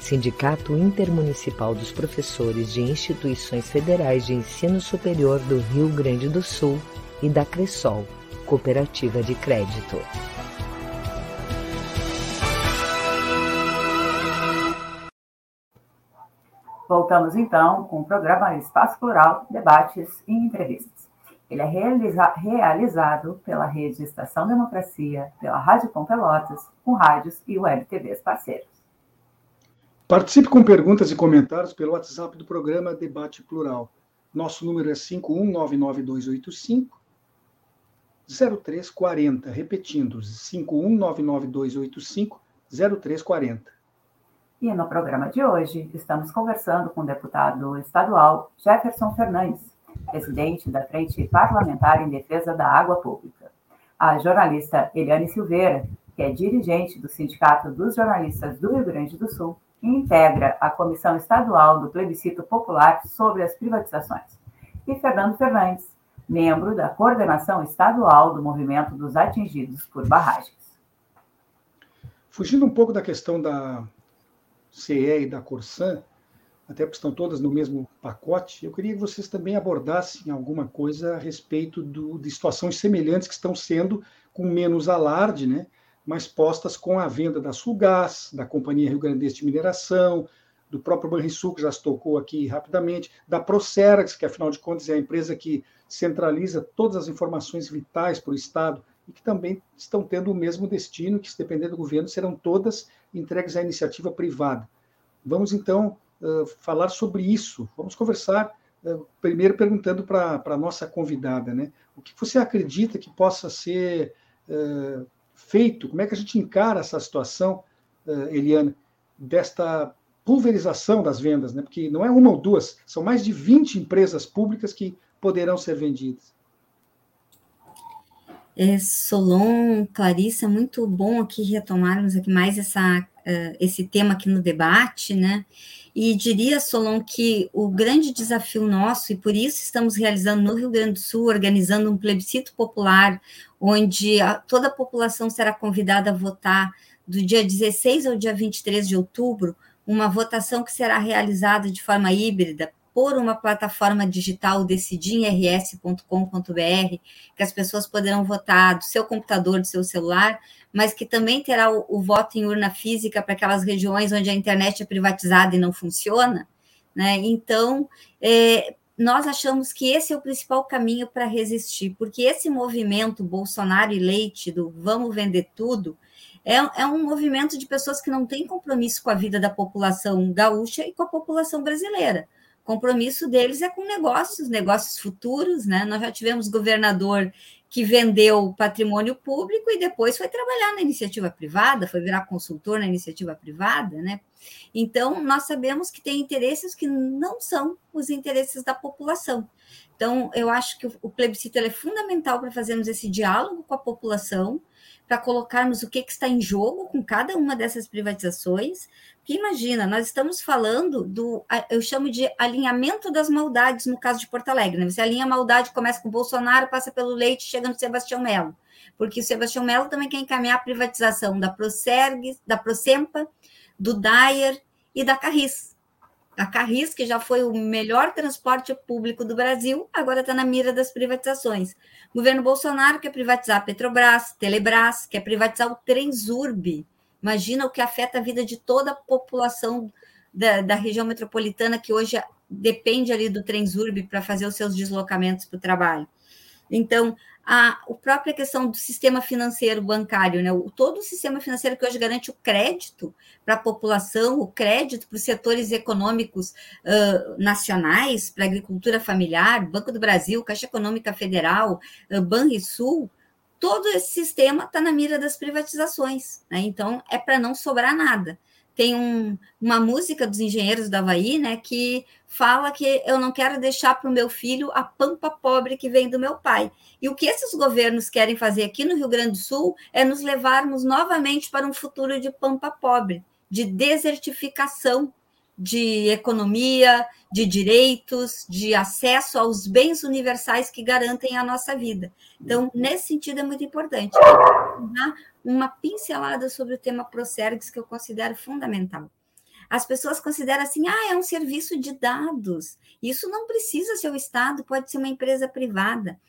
Sindicato Intermunicipal dos Professores de Instituições Federais de Ensino Superior do Rio Grande do Sul e da Cressol, Cooperativa de Crédito. Voltamos então com o programa Espaço Plural, debates e entrevistas. Ele é realiza realizado pela Rede Estação Democracia, pela Rádio Com Pelotas, com rádios e web TVs parceiros. Participe com perguntas e comentários pelo WhatsApp do programa Debate Plural. Nosso número é 5199285 0340. Repetindo, 5199285 0340. E no programa de hoje, estamos conversando com o deputado estadual Jefferson Fernandes, presidente da Frente Parlamentar em Defesa da Água Pública. A jornalista Eliane Silveira, que é dirigente do Sindicato dos Jornalistas do Rio Grande do Sul, e integra a Comissão Estadual do Plebiscito Popular sobre as Privatizações. E Fernando Fernandes, membro da Coordenação Estadual do Movimento dos Atingidos por Barragens. Fugindo um pouco da questão da CE e da Corsan, até porque estão todas no mesmo pacote, eu queria que vocês também abordassem alguma coisa a respeito do, de situações semelhantes que estão sendo com menos alarde, né? Mas postas com a venda da Sulgás, da Companhia Rio Grandense de Mineração, do próprio Banrisul, que já se tocou aqui rapidamente, da Procerax, que afinal de contas é a empresa que centraliza todas as informações vitais para o Estado e que também estão tendo o mesmo destino, que se depender do governo serão todas entregues à iniciativa privada. Vamos então uh, falar sobre isso. Vamos conversar uh, primeiro perguntando para a nossa convidada, né? O que você acredita que possa ser uh, feito, como é que a gente encara essa situação, uh, Eliana, desta pulverização das vendas, né? porque não é uma ou duas, são mais de 20 empresas públicas que poderão ser vendidas. É, Solon, Clarissa, muito bom aqui retomarmos aqui mais essa, uh, esse tema aqui no debate, né? E diria, Solon, que o grande desafio nosso, e por isso estamos realizando no Rio Grande do Sul, organizando um plebiscito popular, onde a, toda a população será convidada a votar do dia 16 ao dia 23 de outubro, uma votação que será realizada de forma híbrida por uma plataforma digital decidirrs.com.br, que as pessoas poderão votar do seu computador, do seu celular, mas que também terá o, o voto em urna física para aquelas regiões onde a internet é privatizada e não funciona. Né? Então, é, nós achamos que esse é o principal caminho para resistir, porque esse movimento Bolsonaro e Leite do vamos vender tudo é, é, um movimento de pessoas que não têm compromisso com a vida da população gaúcha e com a população brasileira compromisso deles é com negócios, negócios futuros, né? Nós já tivemos governador que vendeu patrimônio público e depois foi trabalhar na iniciativa privada, foi virar consultor na iniciativa privada, né? Então, nós sabemos que tem interesses que não são os interesses da população. Então, eu acho que o plebiscito é fundamental para fazermos esse diálogo com a população, para colocarmos o que, que, está em jogo com cada uma dessas privatizações. Porque imagina, nós estamos falando do, eu chamo de alinhamento das maldades no caso de Porto Alegre. Né? Você alinha a maldade, começa com o Bolsonaro, passa pelo Leite, chega no Sebastião Melo. Porque o Sebastião Melo também quer encaminhar a privatização da Proserg, da Procempa, do Dyer e da Carris. A Carris, que já foi o melhor transporte público do Brasil, agora está na mira das privatizações. O governo Bolsonaro quer privatizar a Petrobras, Telebrás, quer privatizar o Transurb. Imagina o que afeta a vida de toda a população da, da região metropolitana, que hoje depende ali do Transurb para fazer os seus deslocamentos para o trabalho. Então, a, a própria questão do sistema financeiro bancário, né? O, todo o sistema financeiro que hoje garante o crédito para a população, o crédito para os setores econômicos uh, nacionais, para a agricultura familiar, Banco do Brasil, Caixa Econômica Federal, uh, Banrisul, todo esse sistema está na mira das privatizações. Né? Então, é para não sobrar nada tem um, uma música dos engenheiros da Havaí, né, que fala que eu não quero deixar para o meu filho a pampa pobre que vem do meu pai. E o que esses governos querem fazer aqui no Rio Grande do Sul é nos levarmos novamente para um futuro de pampa pobre, de desertificação de economia, de direitos, de acesso aos bens universais que garantem a nossa vida. Então, nesse sentido, é muito importante uma pincelada sobre o tema Procergs, que eu considero fundamental. As pessoas consideram assim, ah, é um serviço de dados. Isso não precisa ser o Estado, pode ser uma empresa privada.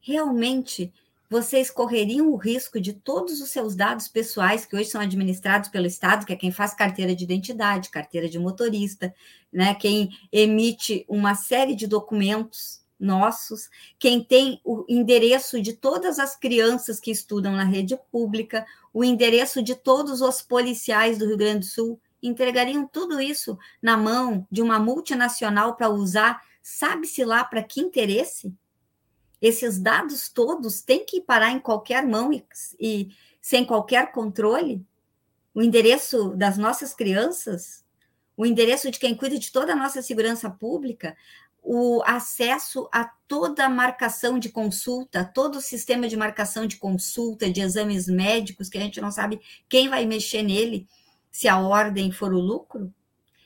Realmente, vocês correriam o risco de todos os seus dados pessoais, que hoje são administrados pelo Estado, que é quem faz carteira de identidade, carteira de motorista, né, quem emite uma série de documentos nossos, quem tem o endereço de todas as crianças que estudam na rede pública, o endereço de todos os policiais do Rio Grande do Sul, entregariam tudo isso na mão de uma multinacional para usar, sabe-se lá para que interesse? Esses dados todos têm que parar em qualquer mão e, e sem qualquer controle? O endereço das nossas crianças? O endereço de quem cuida de toda a nossa segurança pública? O acesso a toda a marcação de consulta, todo o sistema de marcação de consulta, de exames médicos, que a gente não sabe quem vai mexer nele, se a ordem for o lucro,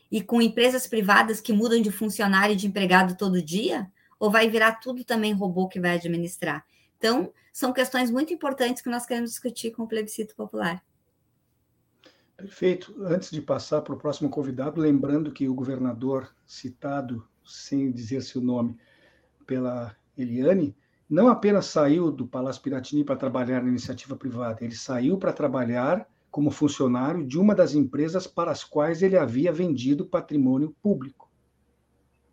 e com empresas privadas que mudam de funcionário e de empregado todo dia, ou vai virar tudo também robô que vai administrar? Então, são questões muito importantes que nós queremos discutir com o plebiscito popular. Perfeito. Antes de passar para o próximo convidado, lembrando que o governador citado sem dizer seu nome, pela Eliane, não apenas saiu do Palácio Piratini para trabalhar na iniciativa privada, ele saiu para trabalhar como funcionário de uma das empresas para as quais ele havia vendido patrimônio público.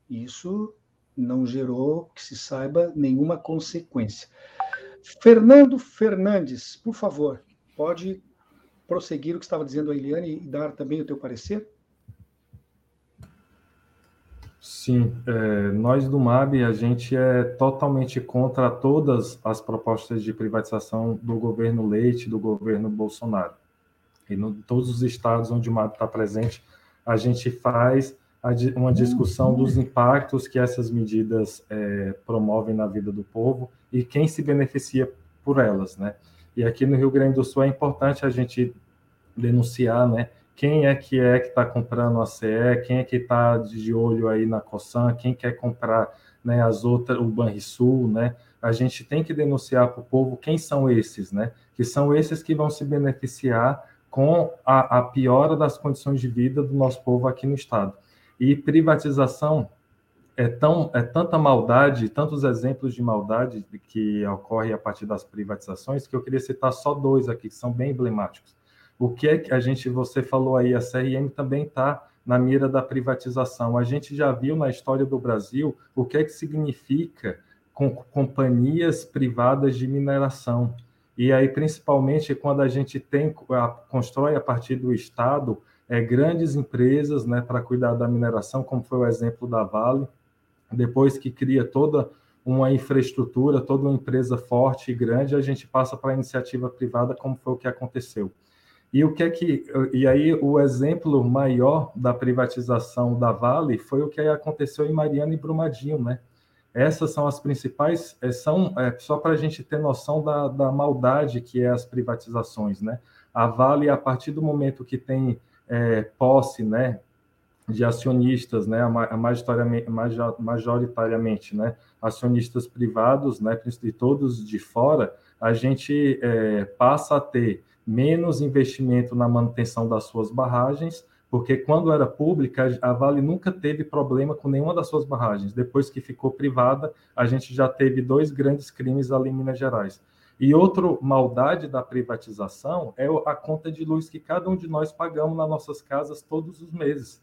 Isso não gerou, que se saiba, nenhuma consequência. Fernando Fernandes, por favor, pode prosseguir o que estava dizendo a Eliane e dar também o teu parecer? Sim, é, nós do MAB, a gente é totalmente contra todas as propostas de privatização do governo Leite, do governo Bolsonaro. E em todos os estados onde o MAB está presente, a gente faz uma discussão dos impactos que essas medidas é, promovem na vida do povo e quem se beneficia por elas, né? E aqui no Rio Grande do Sul é importante a gente denunciar, né, quem é que é que está comprando a CE, quem é que está de olho aí na Cosan, quem quer comprar né, as outras, o Banrisul, né? A gente tem que denunciar para o povo quem são esses, né? Que são esses que vão se beneficiar com a, a piora das condições de vida do nosso povo aqui no estado. E privatização é tão é tanta maldade, tantos exemplos de maldade que ocorre a partir das privatizações que eu queria citar só dois aqui que são bem emblemáticos. O que é que a gente, você falou aí, a CRM também está na mira da privatização. A gente já viu na história do Brasil o que é que significa com companhias privadas de mineração. E aí, principalmente, quando a gente tem, a, constrói a partir do Estado é, grandes empresas né, para cuidar da mineração, como foi o exemplo da Vale, depois que cria toda uma infraestrutura, toda uma empresa forte e grande, a gente passa para a iniciativa privada, como foi o que aconteceu. E o que é que e aí o exemplo maior da privatização da Vale foi o que aconteceu em Mariana e Brumadinho, né? Essas são as principais, é, são é, só para a gente ter noção da, da maldade que é as privatizações, né? A Vale, a partir do momento que tem é, posse, né, de acionistas, né, majoritariamente, né, acionistas privados, né, e todos de fora, a gente é, passa a ter menos investimento na manutenção das suas barragens, porque quando era pública, a Vale nunca teve problema com nenhuma das suas barragens. Depois que ficou privada, a gente já teve dois grandes crimes ali em Minas Gerais. E outra maldade da privatização é a conta de luz que cada um de nós pagamos nas nossas casas todos os meses.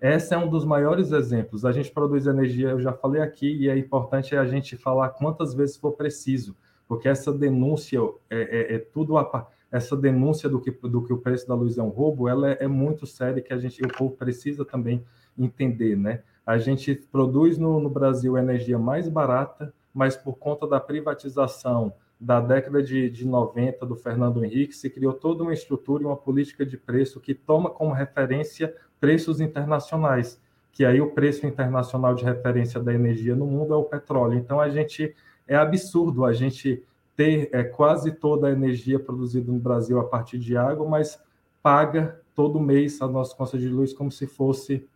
Esse é um dos maiores exemplos. A gente produz energia, eu já falei aqui, e é importante a gente falar quantas vezes for preciso porque essa denúncia é, é, é tudo a, essa denúncia do que, do que o preço da luz é um roubo, ela é, é muito séria que a gente, o povo precisa também entender, né? A gente produz no, no Brasil energia mais barata, mas por conta da privatização da década de, de 90 do Fernando Henrique, se criou toda uma estrutura e uma política de preço que toma como referência preços internacionais, que aí o preço internacional de referência da energia no mundo é o petróleo. Então a gente é absurdo a gente ter é, quase toda a energia produzida no Brasil a partir de água, mas paga todo mês a nossa conta de luz como se fosse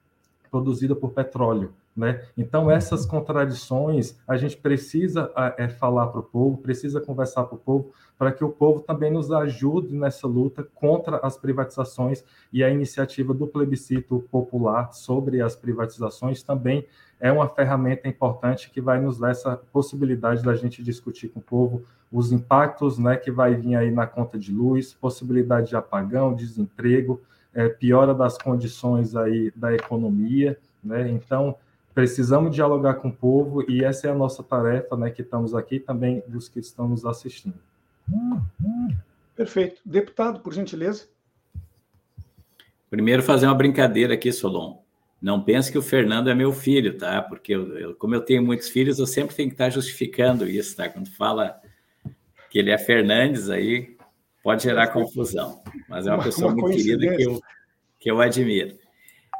produzida por petróleo. Né? Então, essas contradições a gente precisa é, falar para o povo, precisa conversar para o povo, para que o povo também nos ajude nessa luta contra as privatizações e a iniciativa do plebiscito popular sobre as privatizações também é uma ferramenta importante que vai nos dar essa possibilidade da gente discutir com o povo os impactos né, que vai vir aí na conta de luz, possibilidade de apagão, desemprego, é, piora das condições aí da economia, né? Então, precisamos dialogar com o povo e essa é a nossa tarefa, né, que estamos aqui também dos que estão nos assistindo. Perfeito. Deputado, por gentileza. Primeiro fazer uma brincadeira aqui, Solon. Não pense que o Fernando é meu filho, tá? Porque eu, eu, como eu tenho muitos filhos, eu sempre tenho que estar justificando isso, tá? Quando fala que ele é Fernandes, aí pode gerar confusão. Mas é uma, uma pessoa uma muito querida que eu, que eu admiro.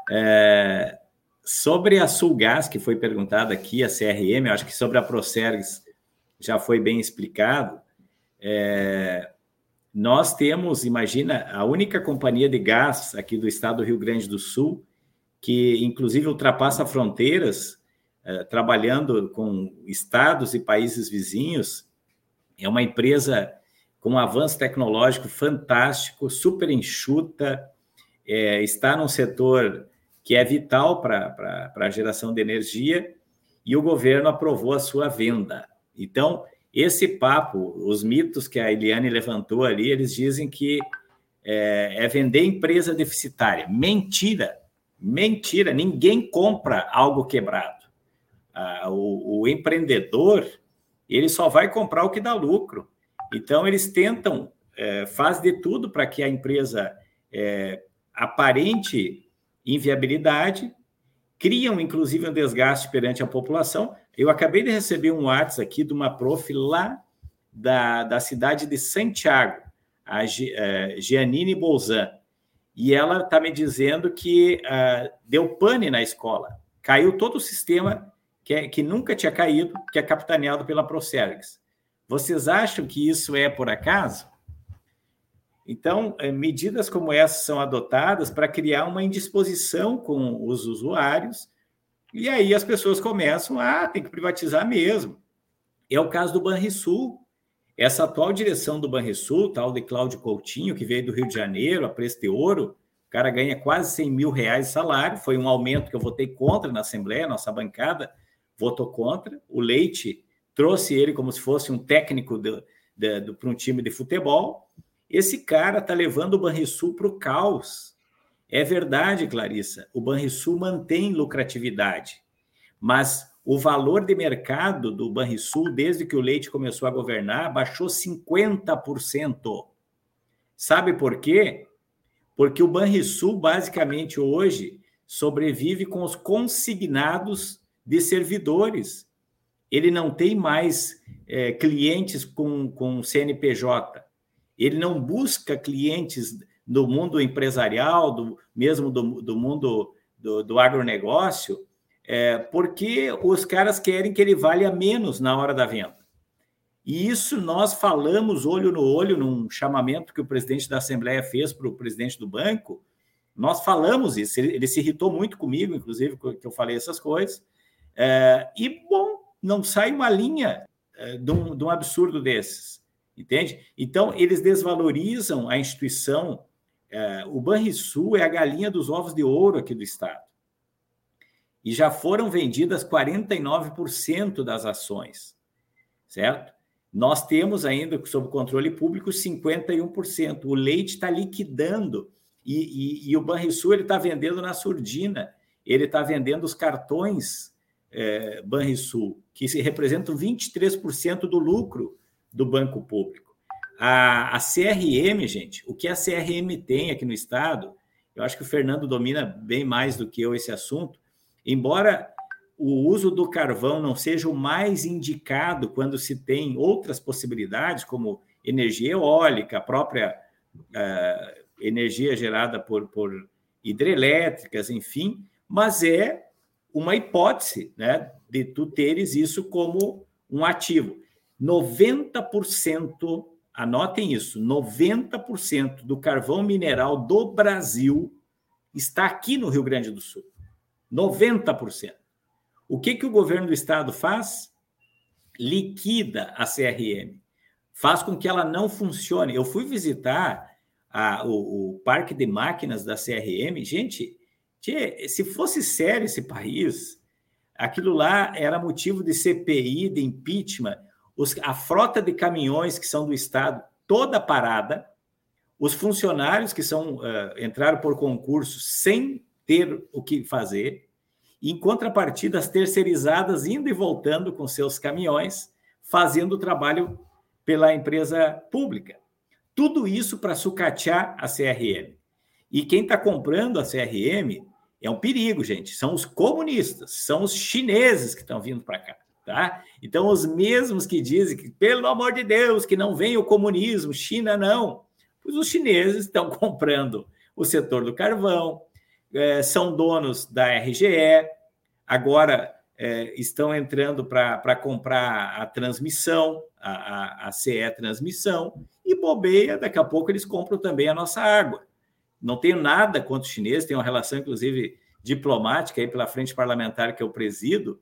É, sobre a Sulgás, que foi perguntada aqui, a CRM, eu acho que sobre a Procergs já foi bem explicado. É, nós temos, imagina, a única companhia de gás aqui do estado do Rio Grande do Sul que inclusive ultrapassa fronteiras, eh, trabalhando com estados e países vizinhos. É uma empresa com um avanço tecnológico fantástico, super enxuta, é, está num setor que é vital para a geração de energia e o governo aprovou a sua venda. Então, esse papo, os mitos que a Eliane levantou ali, eles dizem que é, é vender empresa deficitária. Mentira! Mentira, ninguém compra algo quebrado. Ah, o, o, empreendedor, ele só vai comprar o que dá lucro. Então, eles tentam, é, faz de tudo para que a empresa é, aparente inviabilidade, criam, inclusive, um desgaste perante a população. Eu acabei de receber um WhatsApp aqui de uma prof lá da, da cidade de Santiago, a é, Giannini Bolzan e ela está me dizendo que uh, deu pane na escola. Caiu todo o sistema que, é, que nunca tinha caído, que é capitaneado pela Procergs. Vocês acham que isso é por acaso? Então, eh, medidas como essas são adotadas para criar uma indisposição com os usuários, e aí as pessoas começam a ah, tem que privatizar mesmo. É o caso do Banrisul, essa atual direção do Banrisul, tal de Cláudio Coutinho, que veio do Rio de Janeiro, a preço de ouro, o cara ganha quase 100 mil reais de salário, foi um aumento que eu votei contra na Assembleia, nossa bancada votou contra. O Leite trouxe ele como se fosse um técnico para um time de futebol. Esse cara está levando o Banrisul para o caos. É verdade, Clarissa, o Banrisul mantém lucratividade, mas o valor de mercado do Banrisul, desde que o Leite começou a governar, baixou 50%. Sabe por quê? Porque o Banrisul, basicamente, hoje, sobrevive com os consignados de servidores. ele não tem mais é, clientes com, com CNPJ, ele não busca clientes do mundo empresarial, do, mesmo do, do mundo do, do agronegócio, é, porque os caras querem que ele valha menos na hora da venda. E isso nós falamos olho no olho num chamamento que o presidente da Assembleia fez para o presidente do banco. Nós falamos isso, ele, ele, se irritou muito comigo, inclusive, que eu falei essas coisas. É, e, bom, não sai uma linha é, de, um, de um absurdo desses, entende? Então, eles desvalorizam a instituição. É, o Banrisul é a galinha dos ovos de ouro aqui do Estado. E já foram vendidas 49% das ações, certo? Nós temos ainda, sob controle público, 51%. O leite está liquidando e, e, e, o Banrisul está vendendo na surdina. Ele está vendendo os cartões é, Banrisul, que se representam 23% do lucro do banco público. A, a CRM, gente, o que a CRM tem aqui no Estado, eu acho que o Fernando domina bem mais do que eu esse assunto, embora o uso do carvão não seja o mais indicado quando se tem outras possibilidades, como energia eólica, a própria uh, energia gerada por, por hidrelétricas, enfim, mas é uma hipótese né, de tu teres isso como um ativo. 90%, anotem isso, 90% do carvão mineral do Brasil está aqui no Rio Grande do Sul. 90%. O que, que o governo do estado faz? Liquida a CRM, faz com que ela não funcione. Eu fui visitar a, o, o, parque de máquinas da CRM, gente, se fosse sério esse país, aquilo lá era motivo de CPI, de impeachment, os, a frota de caminhões que são do estado toda parada, os funcionários que são uh, entraram por concurso sem ter o que fazer, em contrapartida, as terceirizadas indo e voltando com seus caminhões, fazendo o trabalho pela empresa pública. Tudo isso para sucatear a CRM. E quem está comprando a CRM é um perigo, gente. São os comunistas, são os chineses que estão vindo para cá. Tá? Então, os mesmos que dizem que, pelo amor de Deus, que não vem o comunismo, China não. Pois os chineses estão comprando o setor do carvão, é, são donos da RGE, agora é, estão entrando para comprar a transmissão, a, a, a CE Transmissão, e bobeia, daqui a pouco eles compram também a nossa água. Não tenho nada contra os chineses, tenho uma relação, inclusive, diplomática aí pela frente parlamentar que eu presido,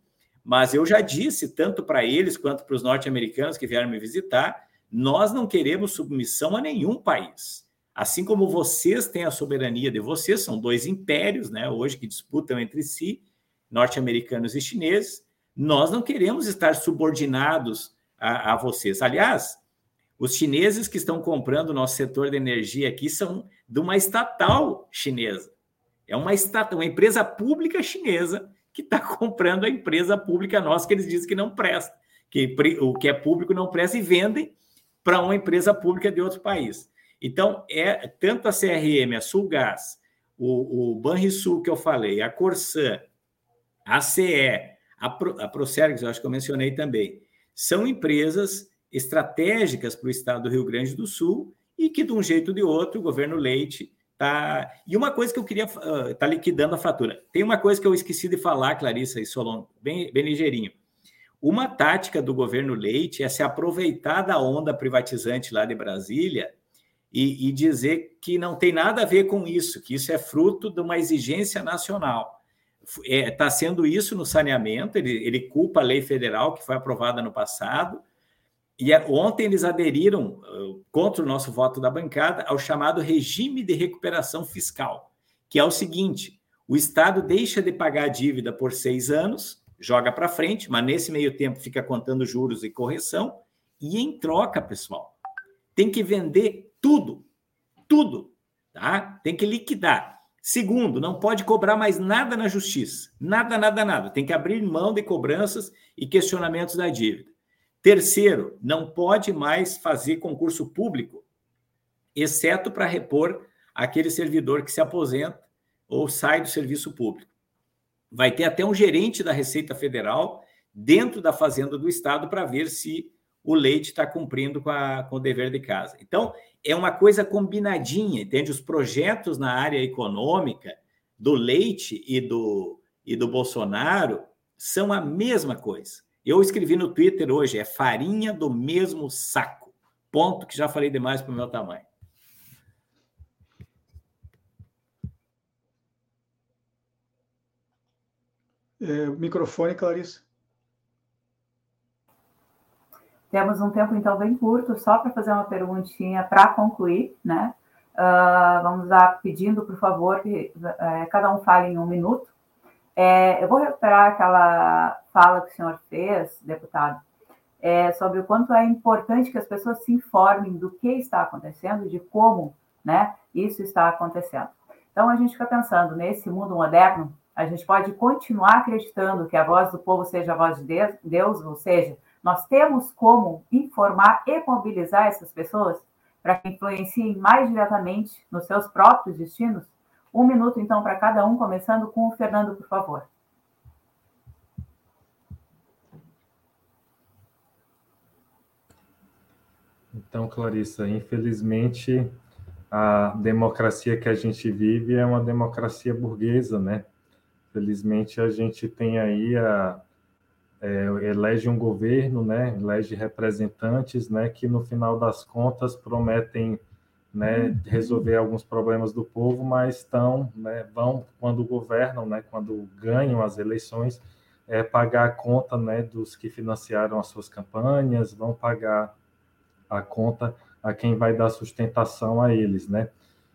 mas eu já disse, tanto para eles quanto para os norte-americanos que vieram me visitar, nós não queremos submissão a nenhum país. Assim como vocês têm a soberania de vocês, são dois impérios, né, hoje que disputam entre si, norte-americanos e chineses, nós não queremos estar subordinados a, a, vocês. Aliás, os chineses que estão comprando o nosso setor de energia aqui são de uma estatal chinesa. É uma estatal, uma empresa pública chinesa que está comprando a empresa pública nossa, que eles dizem que não presta, que o que é público não presta e vendem para uma empresa pública de outro país. Então, é tanto a CRM, a Sulgás, o, o Banrisul que eu falei, a Corsan, a CE, a, Pro, a Procergs, eu acho que eu mencionei também, são empresas estratégicas para o estado do Rio Grande do Sul e que, de um jeito ou de outro, o governo Leite está. E uma coisa que eu queria. Uh, tá liquidando a fatura. Tem uma coisa que eu esqueci de falar, Clarissa e Solon, bem, bem ligeirinho. Uma tática do governo Leite é se aproveitar da onda privatizante lá de Brasília e, e dizer que não tem nada a ver com isso, que isso é fruto de uma exigência nacional. Está é, tá sendo isso no saneamento, ele, ele culpa a lei federal que foi aprovada no passado, e é, ontem eles aderiram, uh, contra o nosso voto da bancada, ao chamado regime de recuperação fiscal, que é o seguinte: o Estado deixa de pagar a dívida por seis anos, joga para frente, mas nesse meio tempo fica contando juros e correção, e em troca, pessoal, tem que vender tudo, tudo, tá? Tem que liquidar. Segundo, não pode cobrar mais nada na justiça. Nada, nada, nada. Tem que abrir mão de cobranças e questionamentos da dívida. Terceiro, não pode mais fazer concurso público, exceto para repor aquele servidor que se aposenta ou sai do serviço público. Vai ter até um gerente da Receita Federal dentro da fazenda do Estado para ver se o leite está cumprindo com, a, com o dever de casa. Então, é uma coisa combinadinha, entende? Os projetos na área econômica do leite e do, e do Bolsonaro são a mesma coisa. Eu escrevi no Twitter hoje, é farinha do mesmo saco. Ponto que já falei demais para o meu tamanho. É, microfone, Clarice. Temos um tempo, então, bem curto, só para fazer uma perguntinha para concluir, né? Uh, vamos lá pedindo, por favor, que uh, cada um fale em um minuto. É, eu vou recuperar aquela fala que o senhor fez, deputado, é, sobre o quanto é importante que as pessoas se informem do que está acontecendo, de como né, isso está acontecendo. Então, a gente fica pensando, nesse mundo moderno, a gente pode continuar acreditando que a voz do povo seja a voz de Deus, ou seja, nós temos como informar e mobilizar essas pessoas para que influenciem mais diretamente nos seus próprios destinos? Um minuto, então, para cada um, começando com o Fernando, por favor. Então, Clarissa, infelizmente, a democracia que a gente vive é uma democracia burguesa, né? Felizmente, a gente tem aí a, é, elege um governo, né, elege representantes, né, que no final das contas prometem, né, resolver alguns problemas do povo, mas estão, né, vão quando governam, né, quando ganham as eleições, é, pagar a conta, né, dos que financiaram as suas campanhas, vão pagar a conta a quem vai dar sustentação a eles, né?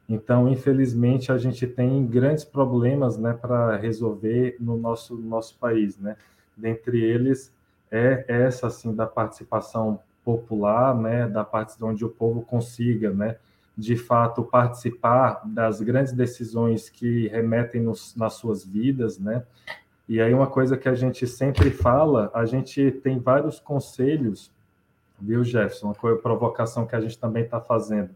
Então, infelizmente, a gente tem grandes problemas, né, para resolver no nosso nosso país, né? dentre eles é essa assim da participação popular, né, da parte onde o povo consiga, né, de fato participar das grandes decisões que remetem nos, nas suas vidas, né? E aí uma coisa que a gente sempre fala, a gente tem vários conselhos, viu, Jefferson? Uma provocação que a gente também está fazendo.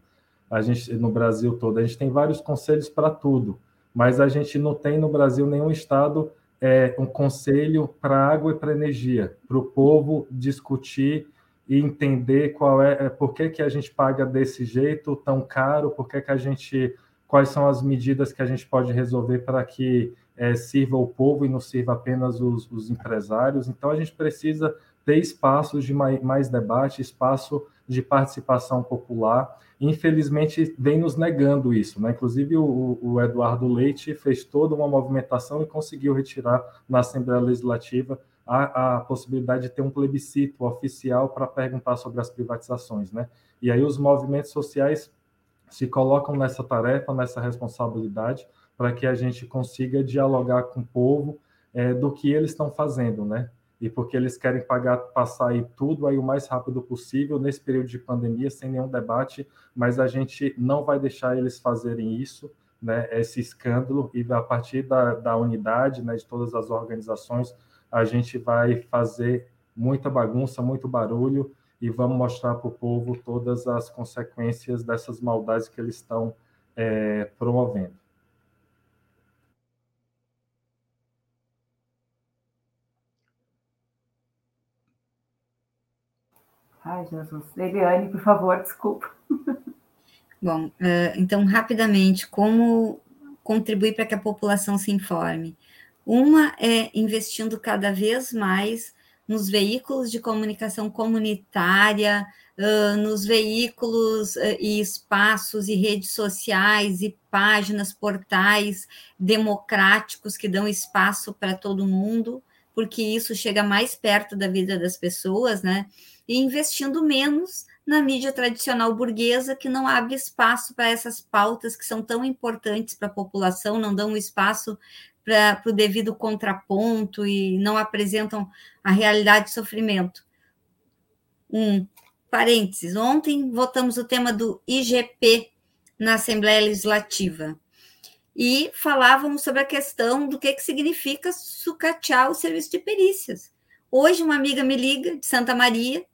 A gente no Brasil todo, a gente tem vários conselhos para tudo, mas a gente não tem no Brasil nenhum estado é, um conselho para água e para energia, para o povo discutir e entender qual é, é, por que, que a gente paga desse jeito tão caro, por que, que a gente, quais são as medidas que a gente pode resolver para que é, sirva o povo e não sirva apenas os, os empresários. Então a gente precisa ter espaços de mais, mais debate, espaço de participação popular infelizmente vem nos negando isso. Né? Inclusive, o, o, Eduardo Leite fez toda uma movimentação e conseguiu retirar na Assembleia Legislativa a, a possibilidade de ter um plebiscito oficial para perguntar sobre as privatizações. Né? E aí os movimentos sociais se colocam nessa tarefa, nessa responsabilidade, para que a gente consiga dialogar com o povo é, do que eles estão fazendo, né? e porque eles querem pagar, passar aí tudo aí o mais rápido possível nesse período de pandemia, sem nenhum debate, mas a gente não vai deixar eles fazerem isso, né, esse escândalo, e a partir da, da unidade, né, de todas as organizações, a gente vai fazer muita bagunça, muito barulho, e vamos mostrar para o povo todas as consequências dessas maldades que eles estão é, promovendo. Ai, Jesus. Eliane, por favor, desculpa. Bom, então, rapidamente, como contribuir para que a população se informe? Uma é investindo cada vez mais nos veículos de comunicação comunitária, nos veículos e espaços e redes sociais e páginas, portais democráticos que dão espaço para todo mundo, porque isso chega mais perto da vida das pessoas, né? e investindo menos na mídia tradicional burguesa, que não abre espaço para essas pautas que são tão importantes para a população, não dão espaço para o devido contraponto e não apresentam a realidade de sofrimento. Um parênteses: ontem votamos o tema do IGP na Assembleia Legislativa e falávamos sobre a questão do que, que significa sucatear o serviço de perícias. Hoje, uma amiga me liga de Santa Maria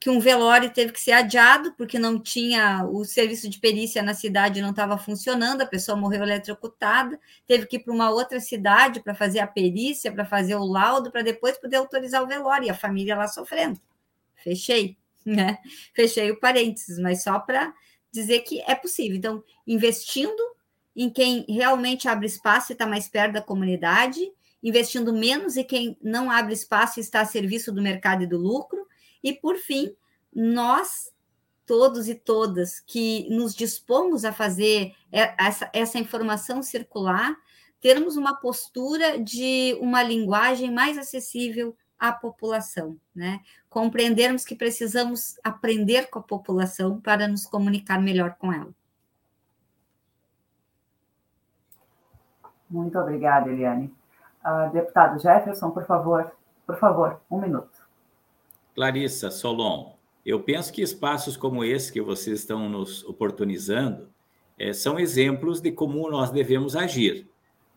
que um velório teve que ser adiado porque não tinha o serviço de perícia na cidade não estava funcionando, a pessoa morreu eletrocutada, teve que ir para uma outra cidade para fazer a perícia, para fazer o laudo, para depois poder autorizar o velório e a família lá sofrendo. Fechei, né? Fechei o parênteses, mas só para dizer que é possível. Então, investindo em quem realmente abre espaço e está mais perto da comunidade, investindo menos em quem não abre espaço e está a serviço do mercado e do lucro e, por fim, nós, todos e todas, que nos dispomos a fazer essa, essa informação circular, termos uma postura de uma linguagem mais acessível à população, né? Compreendermos que precisamos aprender com a população para nos comunicar melhor com ela. Muito obrigada, Eliane. Uh, deputado Jefferson, por favor, por favor, um minuto. Clarissa Solon, eu penso que espaços como esse que vocês estão nos oportunizando é, são exemplos de como nós devemos agir.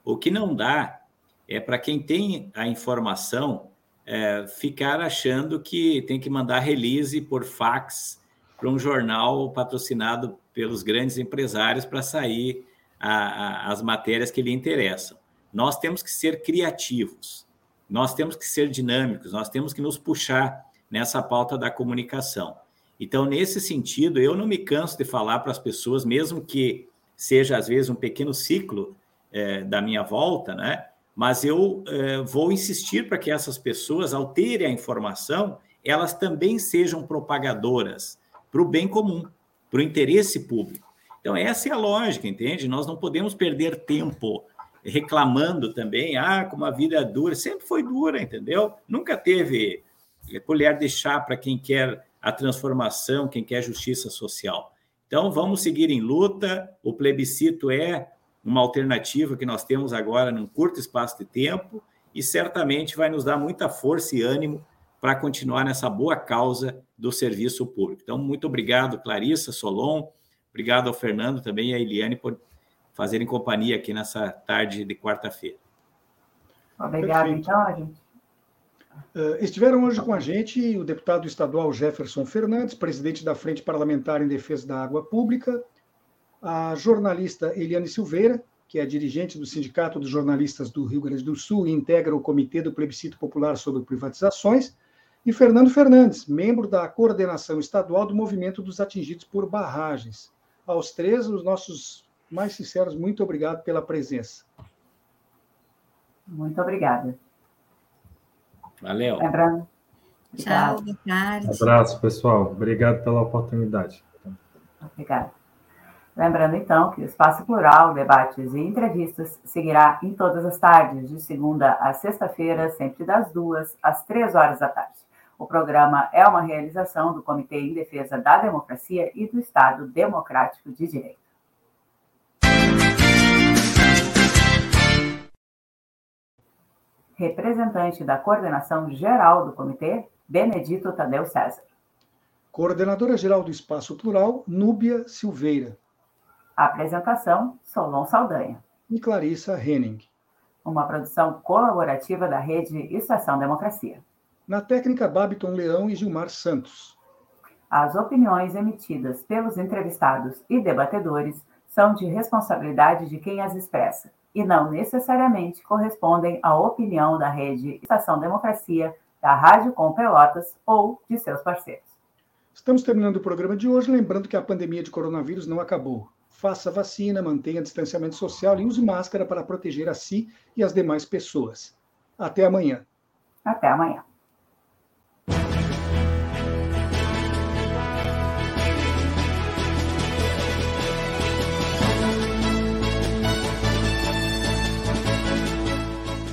O que não dá é para quem tem a informação é, ficar achando que tem que mandar release por fax para um jornal patrocinado pelos grandes empresários para sair a, a, as matérias que lhe interessam. Nós temos que ser criativos, nós temos que ser dinâmicos, nós temos que nos puxar nessa pauta da comunicação. Então, nesse sentido, eu não me canso de falar para as pessoas, mesmo que seja às vezes um pequeno ciclo é, da minha volta, né? Mas eu é, vou insistir para que essas pessoas, ao terem a informação, elas também sejam propagadoras para o bem comum, para o interesse público. Então, essa é a lógica, entende? Nós não podemos perder tempo reclamando também, ah, como a vida é dura. Sempre foi dura, entendeu? Nunca teve é colher de chá para quem quer a transformação, quem quer justiça social. Então, vamos seguir em luta. O plebiscito é uma alternativa que nós temos agora num curto espaço de tempo e certamente vai nos dar muita força e ânimo para continuar nessa boa causa do serviço público. Então, muito obrigado, Clarissa, Solon, obrigado ao Fernando também e à Eliane por fazerem companhia aqui nessa tarde de quarta-feira. Obrigado, então, gente. Uh, estiveram hoje com a gente o deputado estadual Jefferson Fernandes, presidente da Frente Parlamentar em Defesa da Água Pública, a jornalista Eliane Silveira, que é dirigente do Sindicato dos Jornalistas do Rio Grande do Sul e integra o Comitê do Plebiscito Popular sobre Privatizações, e Fernando Fernandes, membro da coordenação estadual do Movimento dos Atingidos por Barragens. Aos três, os nossos mais sinceros, muito obrigado pela presença. Muito obrigada. Valeu. Lembrando. Tchau, boa tarde. Abraço, pessoal. Obrigado pela oportunidade. Obrigada. Lembrando, então, que o Espaço Plural, debates e entrevistas seguirá em todas as tardes, de segunda a sexta-feira, sempre das duas às três horas da tarde. O programa é uma realização do Comitê em Defesa da Democracia e do Estado Democrático de Direito. Representante da coordenação geral do comitê, Benedito Tadeu César. Coordenadora geral do Espaço Plural, Núbia Silveira. Apresentação, Solon Saldanha. E Clarissa Henning. Uma produção colaborativa da rede Estação Democracia. Na técnica, Babiton Leão e Gilmar Santos. As opiniões emitidas pelos entrevistados e debatedores são de responsabilidade de quem as expressa e não necessariamente correspondem à opinião da rede Estação Democracia, da Rádio Com Pelotas ou de seus parceiros. Estamos terminando o programa de hoje, lembrando que a pandemia de coronavírus não acabou. Faça vacina, mantenha distanciamento social e use máscara para proteger a si e as demais pessoas. Até amanhã. Até amanhã.